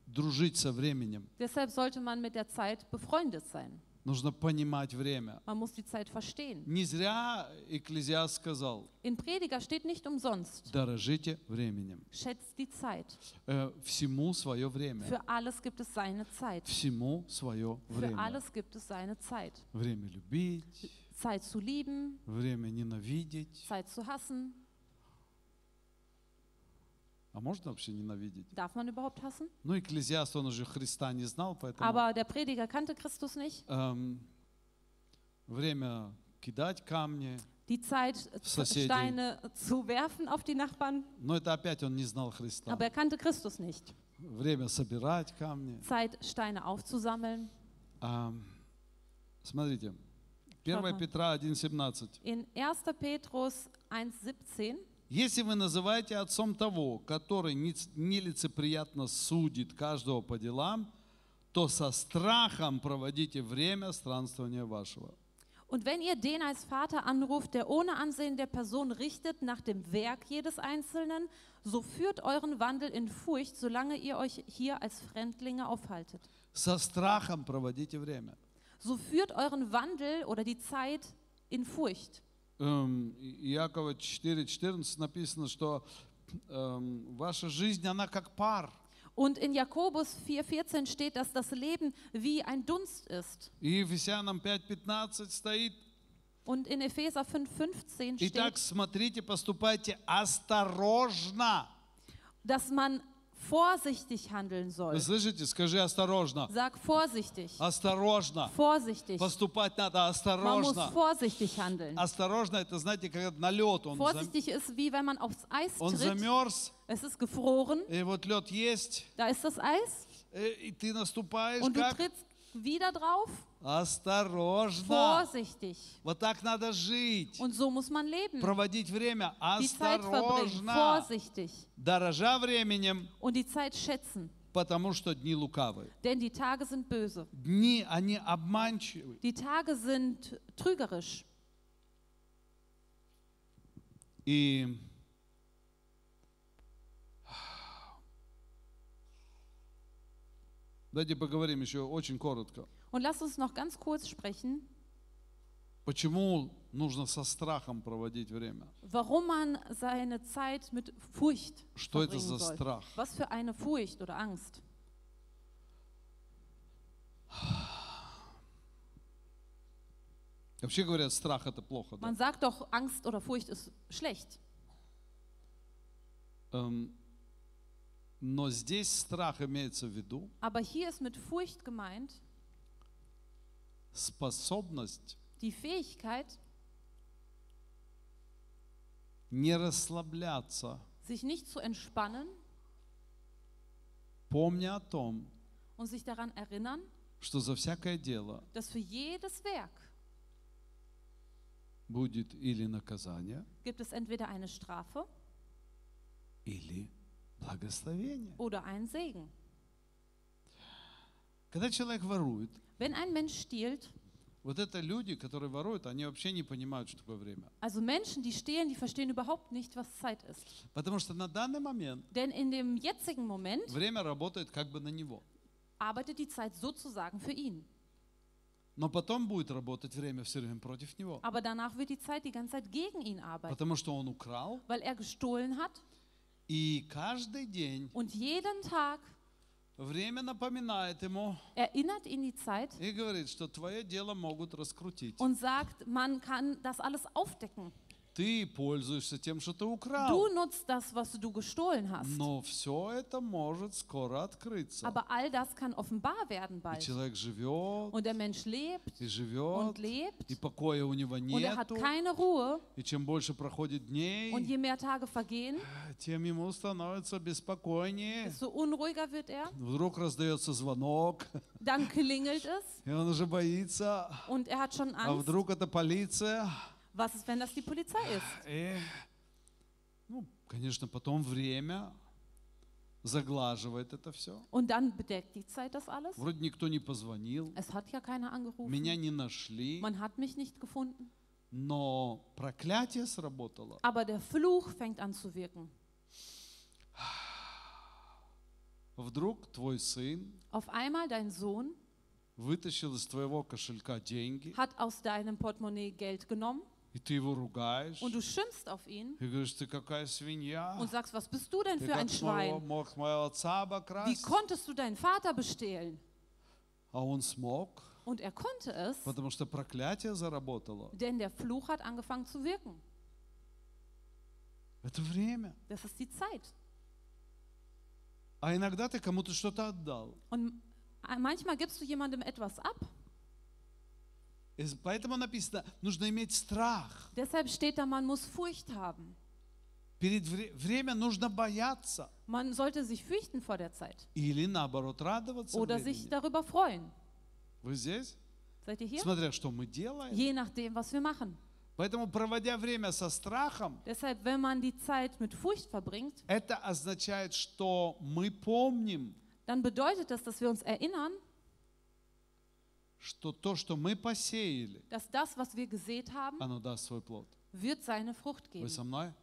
A: дружить со временем.
B: Deshalb sollte man mit der Zeit befreundet sein.
A: Нужно понимать время.
B: Man muss die Zeit verstehen.
A: Не зря Экклезиаст сказал,
B: In Prediger steht nicht umsonst,
A: дорожите временем.
B: schätzt die Zeit.
A: Э, всему свое время.
B: Für alles gibt es seine Zeit.
A: Всему свое
B: Für
A: время.
B: alles gibt es seine Zeit.
A: Время любить,
B: Zeit zu lieben,
A: время ненавидеть.
B: Zeit zu hassen.
A: А можно вообще ненавидеть?
B: Darf man überhaupt hassen?
A: Ну, Экклезиаст, он уже Христа не знал, поэтому
B: Aber der Prediger kannte Christus nicht.
A: эм, время кидать камни.
B: Die Zeit,
A: Соседей.
B: Steine zu werfen auf die Nachbarn.
A: Но это опять он не знал Христа.
B: Aber er kannte Christus nicht.
A: Время собирать камни.
B: Zeit, Steine aufzusammeln.
A: Ам, смотрите, 1
B: mal.
A: Петра 1,17.
B: In 1. Petrus 1,17
A: Если вы называете отцом того, который ниц- нелицеприятно судит каждого по делам, то со страхом проводите время странствования вашего.
B: Und wenn ihr den als Vater anruft, der ohne Ansehen der Person richtet nach dem Werk jedes Einzelnen, so führt euren Wandel in Furcht, solange ihr euch hier als Fremdlinge aufhaltet.
A: Со страхом проводите время.
B: So führt euren Wandel oder die Zeit in Furcht.
A: Эм, Иакова 4,14 написано, что эм, ваша жизнь, она как пар.
B: Und in Jakobus 4,14 steht, dass das Leben wie ein Dunst ist.
A: И Ефесянам 5,15 стоит.
B: Und in Epheser 5,15
A: Итак,
B: steht,
A: смотрите, поступайте осторожно.
B: dass man vorsichtig handeln soll.
A: Вы слышите? Скажи осторожно.
B: Sag vorsichtig.
A: Осторожно.
B: Vorsichtig.
A: Поступать надо
B: Man muss
A: осторожно.
B: vorsichtig handeln.
A: Осторожно, это, знаете, когда на лед он, зам-
B: Vorsichtig ist wie wenn man aufs Eis
A: он
B: tritt.
A: замерз,
B: Es ist gefroren,
A: и вот лед есть,
B: da ist das Eis
A: э, и ты наступаешь
B: und du
A: как?
B: trittst wieder drauf.
A: Осторожно.
B: Vorsichtig.
A: Вот так надо жить.
B: Und so muss man leben.
A: Проводить время
B: Die Zeit verbringen.
A: осторожно.
B: Vorsichtig.
A: Дорожа временем,
B: Und die Zeit schätzen.
A: потому что дни лукавы.
B: Denn die Tage sind böse.
A: Дни, они обманчивы.
B: Die Tage sind trügerisch.
A: И давайте поговорим еще очень коротко.
B: Und lass uns noch ganz kurz sprechen.
A: Почему нужно со страхом проводить время?
B: Warum man seine Zeit mit Furcht
A: Что это за
B: soll.
A: страх?
B: Was für eine Furcht oder Angst.
A: Вообще говорят, страх это плохо. да?
B: Man sagt doch, Angst oder Furcht ist schlecht.
A: Эм, Но здесь страх имеется в виду
B: Aber hier ist mit Furcht gemeint
A: способность
B: die Fähigkeit,
A: не расслабляться,
B: sich nicht zu entspannen
A: помня о том,
B: und sich daran erinnern,
A: что за всякое дело
B: dass für jedes Werk
A: будет или наказание,
B: gibt es entweder eine Strafe
A: или благословение.
B: oder einen Segen.
A: Когда человек ворует,
B: Wenn ein Mensch stiehlt,
A: вот это люди, которые воруют, они вообще не понимают, что такое время.
B: also Menschen, die stehlen, die verstehen überhaupt nicht, was Zeit ist.
A: Потому что на данный момент
B: Denn in dem jetzigen Moment
A: время работает как бы на него.
B: arbeitet die Zeit sozusagen für ihn.
A: Но потом будет работать время все время против него.
B: Aber danach wird die Zeit die ganze Zeit gegen ihn arbeiten,
A: Потому что он украл,
B: weil er gestohlen hat
A: И каждый день
B: und jeden Tag
A: время напоминает ему
B: erinnert ihn die Zeit
A: и говорит, что твое дело могут раскрутить.
B: und sagt, man kann das alles aufdecken.
A: Ты пользуешься тем, что ты
B: Du
A: украл.
B: nutzt das, was du gestohlen hast.
A: Но все это может скоро открыться.
B: Aber all das kann offenbar werden
A: И
B: bald.
A: человек живет,
B: Und der Mensch lebt
A: и
B: und
A: живет,
B: lebt
A: и покоя у него
B: und er hat keine Ruhe.
A: И чем больше проходит
B: Und
A: дней,
B: je mehr Tage vergehen,
A: тем ему становится беспокойнее.
B: desto unruhiger wird er.
A: Вдруг раздается звонок,
B: Dann klingelt es
A: и он уже боится.
B: und er hat schon
A: А
B: Angst.
A: вдруг это полиция?
B: Was ist, wenn das die Polizei ist?
A: И, ну, конечно, потом время заглаживает это все.
B: Und dann bedeckt die Zeit das alles.
A: Вроде никто не позвонил,
B: Es hat ja keiner angerufen.
A: меня не нашли,
B: Man hat mich nicht gefunden.
A: но проклятие сработало.
B: Aber der Fluch fängt an zu wirken.
A: Вдруг твой сын
B: Auf einmal dein Sohn
A: вытащил из твоего кошелька деньги,
B: hat aus deinem Portemonnaie Geld genommen
A: и ты его ругаешь,
B: und du schimpfst auf ihn
A: и говоришь, ты какая свинья,
B: und sagst, was bist du denn
A: ты
B: für ein
A: как моего,
B: Schwein?
A: мог моего отца
B: Wie
A: обокрасть,
B: konntest du deinen Vater bestehlen?
A: а он смог,
B: Und er konnte es,
A: потому что проклятие заработало.
B: denn der Fluch hat angefangen zu wirken.
A: Это время.
B: Das ist die Zeit.
A: А иногда ты кому-то что-то отдал.
B: Und manchmal gibst du jemandem etwas ab.
A: И Поэтому написано, нужно иметь страх.
B: Deshalb steht da, man muss Furcht haben.
A: Перед вре- время нужно бояться.
B: Man sollte sich fürchten vor der Zeit
A: Или наоборот радоваться
B: oder sich
A: времени.
B: darüber freuen.
A: Вы здесь?
B: Seid ihr hier?
A: Смотря что мы делаем.
B: Je nachdem, was wir machen.
A: Поэтому, проводя время со страхом,
B: Deshalb, wenn man die Zeit mit Furcht verbringt,
A: это означает, что мы помним,
B: dann bedeutet das, dass wir uns erinnern,
A: что то, что мы посеяли,
B: dass das, was wir gesät haben,
A: оно даст свой плод.
B: wird seine Frucht
A: Вы
B: geben.
A: со мной?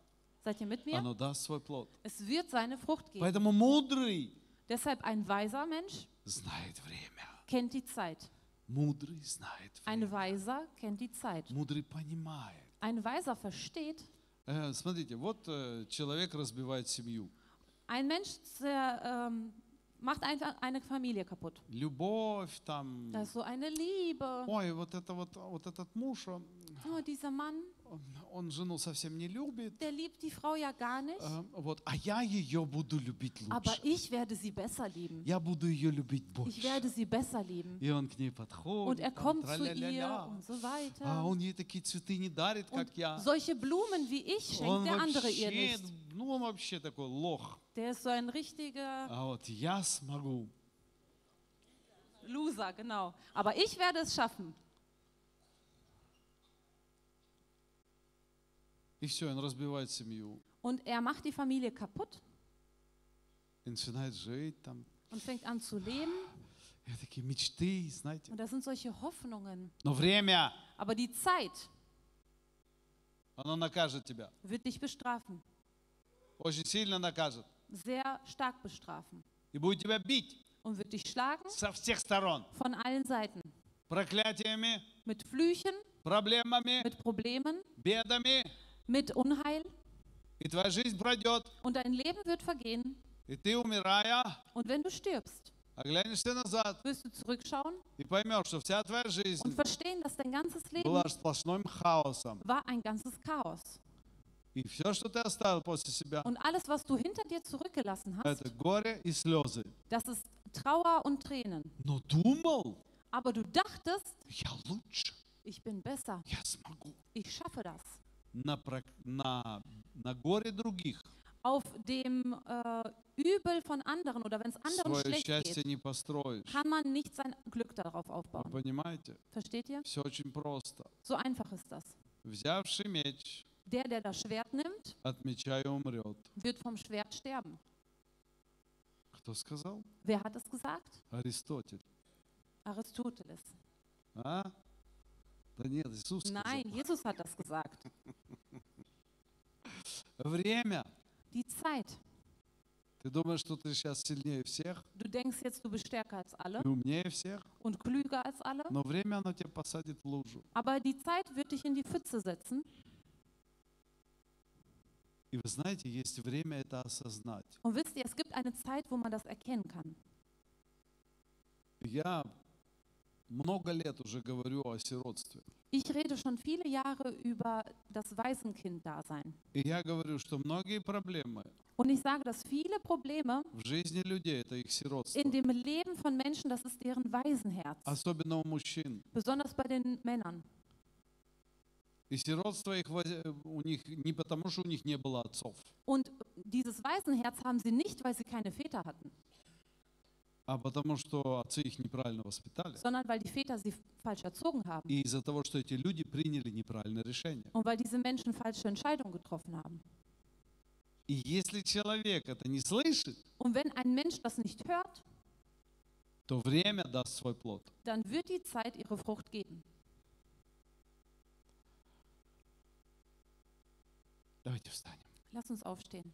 B: Seid ihr mit mir?
A: Оно даст свой плод.
B: Es wird seine Frucht geben.
A: Поэтому мудрый
B: Deshalb ein weiser Mensch
A: знает время.
B: kennt die Zeit.
A: Мудрый знает
B: Ein
A: время.
B: Weiser kennt die Zeit.
A: Mудрый понимает.
B: Ein Weiser versteht,
A: Э, Смотрите, вот э, человек разбивает семью.
B: ein Mensch der, ähm, macht einfach eine Familie kaputt.
A: Любовь там.
B: Da ist so eine Liebe.
A: Ой, вот это вот, вот этот муж, он,
B: Oh, dieser Mann,
A: он- он жену совсем не любит.
B: der liebt die Frau ja gar nicht,
A: Э, Вот, а я ее буду любить
B: aber
A: лучше.
B: ich werde sie besser lieben.
A: Я буду ее любить
B: Ich
A: больше.
B: werde sie besser lieben.
A: И он к ней
B: Und
A: подходит,
B: er
A: там,
B: kommt zu ihr
A: траля-ля-ля.
B: und so
A: а
B: weiter.
A: он ей такие цветы не дарит,
B: Und
A: как я.
B: solche Blumen wie ich
A: Он
B: schenkt der andere ihr
A: вообще,
B: nicht.
A: ну он вообще такой лох.
B: Der ist so ein richtiger
A: А вот я смогу.
B: Loser, genau. Aber ich werde es schaffen.
A: И все, он разбивает семью.
B: Und er macht die Familie kaputt
A: И начинает жить там.
B: und fängt an zu leben.
A: И [SIGHS] такие мечты, знаете.
B: Und das sind solche Hoffnungen.
A: Но время,
B: Aber die Zeit
A: оно накажет тебя.
B: wird dich bestrafen.
A: Очень сильно накажет.
B: Sehr stark bestrafen.
A: И будет тебя бить
B: Und wird dich schlagen
A: со всех сторон.
B: von allen Seiten.
A: Проклятиями,
B: Mit Flüchen,
A: проблемами,
B: mit Problemen,
A: бедами,
B: mit Unheil
A: и твоя жизнь пройдет.
B: und dein Leben wird vergehen.
A: И ты, умирая,
B: Und wenn du stirbst,
A: оглянешься назад
B: wirst du zurückschauen
A: и поймешь, что вся твоя жизнь
B: und verstehen, dass dein ganzes Leben
A: была сплошным хаосом.
B: war ein ganzes Chaos.
A: И все, что ты оставил после себя,
B: Und alles, was du hinter dir zurückgelassen hast,
A: это горе и слезы.
B: das ist Trauer und Tränen.
A: Но думал,
B: Aber du dachtest,
A: я лучше,
B: ich bin besser,
A: я смогу.
B: ich schaffe das.
A: На, прок- на, на горе других
B: Auf dem äh, Übel von anderen oder wenn es anderen
A: свое
B: schlecht
A: счастье
B: geht,
A: не построишь.
B: kann man nicht sein Glück darauf
A: Вы
B: aufbauen.
A: понимаете?
B: Versteht ihr?
A: Все очень просто.
B: So einfach ist das.
A: Взявший меч
B: Der, der das Schwert nimmt,
A: от меча и умрет.
B: wird vom Schwert sterben.
A: Кто сказал?
B: Wer hat es gesagt?
A: Аристотель.
B: Aristoteles.
A: А? Да нет, Иисус сказал.
B: Nein, Jesus hat das gesagt.
A: Время. [LAUGHS]
B: Die Zeit.
A: Ты думаешь, что ты сейчас сильнее всех
B: Du denkst jetzt, du bist stärker als alle
A: и умнее всех,
B: und klüger als alle,
A: но время оно тебя посадит в лужу.
B: aber die Zeit wird dich in die Pfütze setzen.
A: И вы знаете, есть время это осознать.
B: Und wisst ihr, es gibt eine Zeit, wo man das erkennen kann.
A: Я много лет уже говорю о сиротстве.
B: Ich rede schon viele Jahre über das Waisenkind-Dasein.
A: И я говорю, что многие проблемы
B: Und ich sage, dass viele Probleme
A: в жизни людей это их сиротство.
B: in dem Leben von Menschen, das ist deren Waisenherz.
A: Особенно у мужчин.
B: Besonders bei den Männern.
A: И сиротство их, воз- у них не потому, что у них не было отцов,
B: Und dieses Waisenherz haben sie nicht, weil sie keine Väter hatten,
A: а потому что отцы их неправильно воспитали.
B: sondern weil die Väter sie falsch erzogen haben.
A: И из-за того, что эти люди приняли неправильное решение.
B: Und weil diese Menschen falsche Entscheidungen getroffen haben.
A: И если человек это не слышит,
B: Und wenn ein Mensch das nicht hört,
A: то время даст свой плод.
B: dann wird die Zeit ihre Frucht geben.
A: Давайте встанем.
B: Lass uns aufstehen.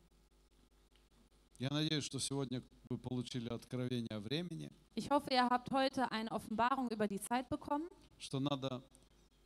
A: Я надеюсь, что сегодня вы получили откровение о времени,
B: Ich hoffe, ihr habt heute eine Offenbarung über die Zeit bekommen,
A: что надо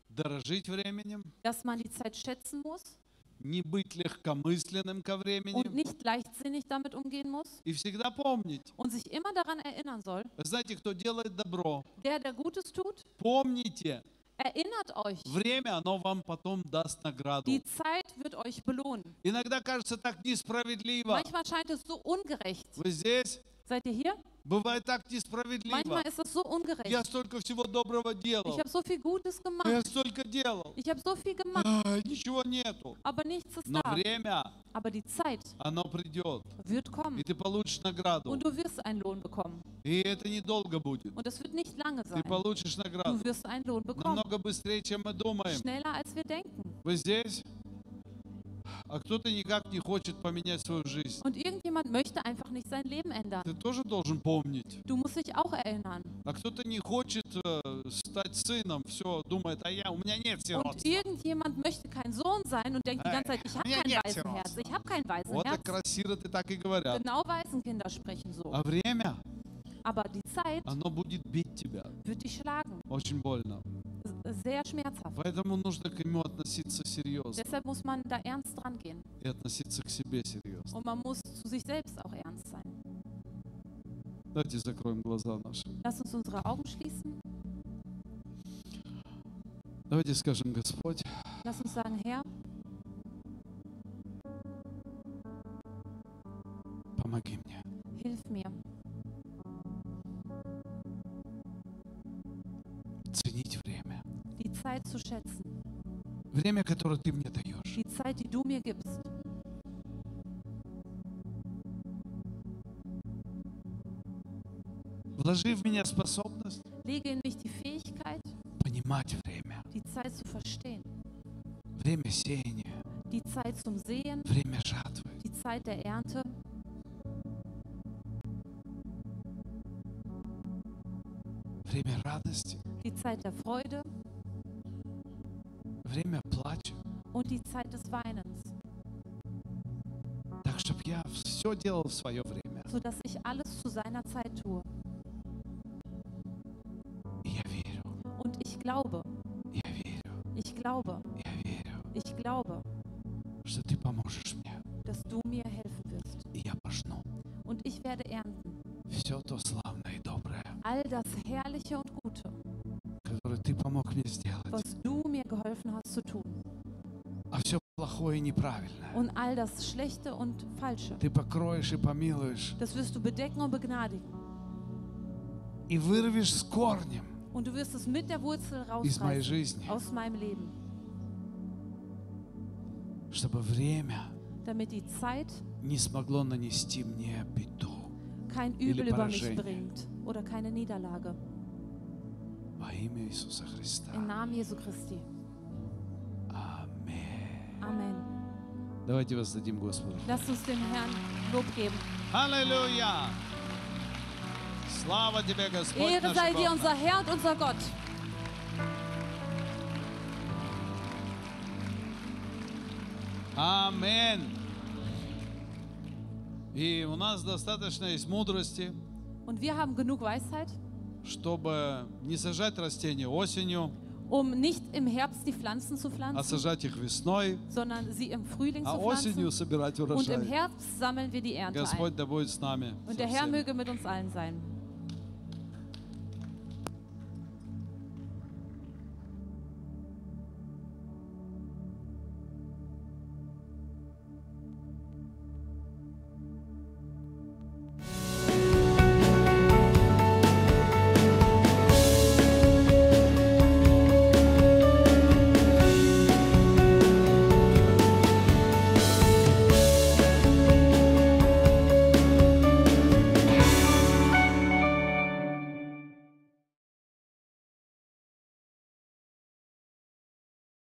A: дорожить временем,
B: dass man die Zeit schätzen muss
A: не быть легкомысленным ко
B: und
A: времени
B: nicht leichtsinnig damit umgehen muss
A: и всегда помнить.
B: und sich immer daran erinnern soll,
A: Вы знаете, кто делает добро,
B: der, der Gutes tut,
A: помните,
B: erinnert euch,
A: время, оно вам потом даст награду.
B: die Zeit wird euch belohnen.
A: Иногда кажется так несправедливо.
B: Manchmal scheint es so ungerecht.
A: Вы здесь?
B: Seid ihr hier?
A: Bывает так несправедливо.
B: Manchmal ist es so
A: Я столько всего доброго
B: Ich
A: делал.
B: habe so viel Gutes
A: Я столько делал.
B: Ich habe so viel gemacht,
A: А, ничего нету.
B: aber nichts ist
A: Но
B: da.
A: время,
B: Aber die Zeit
A: оно придет.
B: wird
A: И ты получишь награду.
B: und du wirst einen Lohn bekommen.
A: И это недолго будет.
B: Und das wird nicht lange
A: Ты
B: sein.
A: получишь награду.
B: Du wirst einen Lohn bekommen.
A: Намного быстрее, чем мы думаем.
B: Schneller als wir denken.
A: Вы здесь? А кто-то никак не хочет поменять свою жизнь.
B: Und irgendjemand möchte einfach nicht sein Leben ändern.
A: Ты тоже должен помнить.
B: Du musst dich auch erinnern.
A: А кто-то не хочет э, стать сыном, все, думает, а я, у меня нет
B: Und
A: сиротства.
B: irgendjemand möchte kein Sohn sein und denkt die ganze Zeit, ich habe kein Waisenherz. Ich habe kein
A: Вот
B: Waisenherz.
A: как красиво так и говорят.
B: Genau Waisenkinder sprechen so.
A: А время,
B: Aber die Zeit
A: оно будет бить тебя.
B: wird dich schlagen.
A: Очень больно.
B: S- Sehr schmerzhaft.
A: Поэтому нужно к нему относиться серьезно.
B: Deshalb muss man da ernst dran gehen.
A: И относиться к себе серьезно.
B: Und man muss zu sich selbst auch ernst sein.
A: Давайте закроем глаза наши.
B: Lass uns unsere Augen schließen.
A: Давайте скажем, Господь,
B: Lass uns sagen, Herr,
A: Время, которое ты мне даешь.
B: Die Zeit, die du mir gibst.
A: Вложи в меня способность
B: Lege in mich die Fähigkeit,
A: понимать время.
B: die Zeit zu verstehen.
A: Время сеяния,
B: Die Zeit zum Sehen,
A: время жатвы.
B: die Zeit der Ernte,
A: Время радости,
B: die Zeit der Freude
A: время плача.
B: und die Zeit des Weinens,
A: Так, чтобы я все делал в свое время.
B: sodass ich alles zu seiner Zeit tue.
A: И я верю,
B: Und ich glaube,
A: я верю,
B: ich glaube,
A: Я верю,
B: ich glaube,
A: что Ты поможешь мне.
B: dass du mir helfen wirst.
A: И я пожну
B: Und ich werde ernten
A: все то славное и доброе,
B: all das Herrliche und Gute,
A: которое Ты помог мне сделать.
B: was zu tun. Und all das Schlechte und Falsche. Das wirst du bedecken und begnadigen. Und du wirst es mit der Wurzel rausreißen. Aus meinem Leben. Damit die Zeit Kein Übel über mich bringt oder keine Niederlage. Im Namen Jesu Christi.
A: Давайте воздадим Господу.
B: Lasst uns dem Herrn Lob geben.
A: Слава Тебе, Господь
B: Ehre
A: наш
B: sei dir,
A: Бог
B: unser Herr und unser Gott.
A: Аминь. И у нас достаточно есть мудрости,
B: Und wir haben genug Weisheit,
A: чтобы не сажать растения осенью,
B: um nicht im Herbst die Pflanzen zu
A: а
B: pflanzen,
A: сажать их весной,
B: sondern sie im Frühling
A: а
B: zu
A: осенью
B: pflanzen.
A: собирать
B: Und im
A: урожай.
B: Herbst sammeln wir die Ernte
A: Господь
B: ein.
A: да будет с нами.
B: Und
A: со
B: der Herr
A: всеми.
B: möge mit uns allen sein.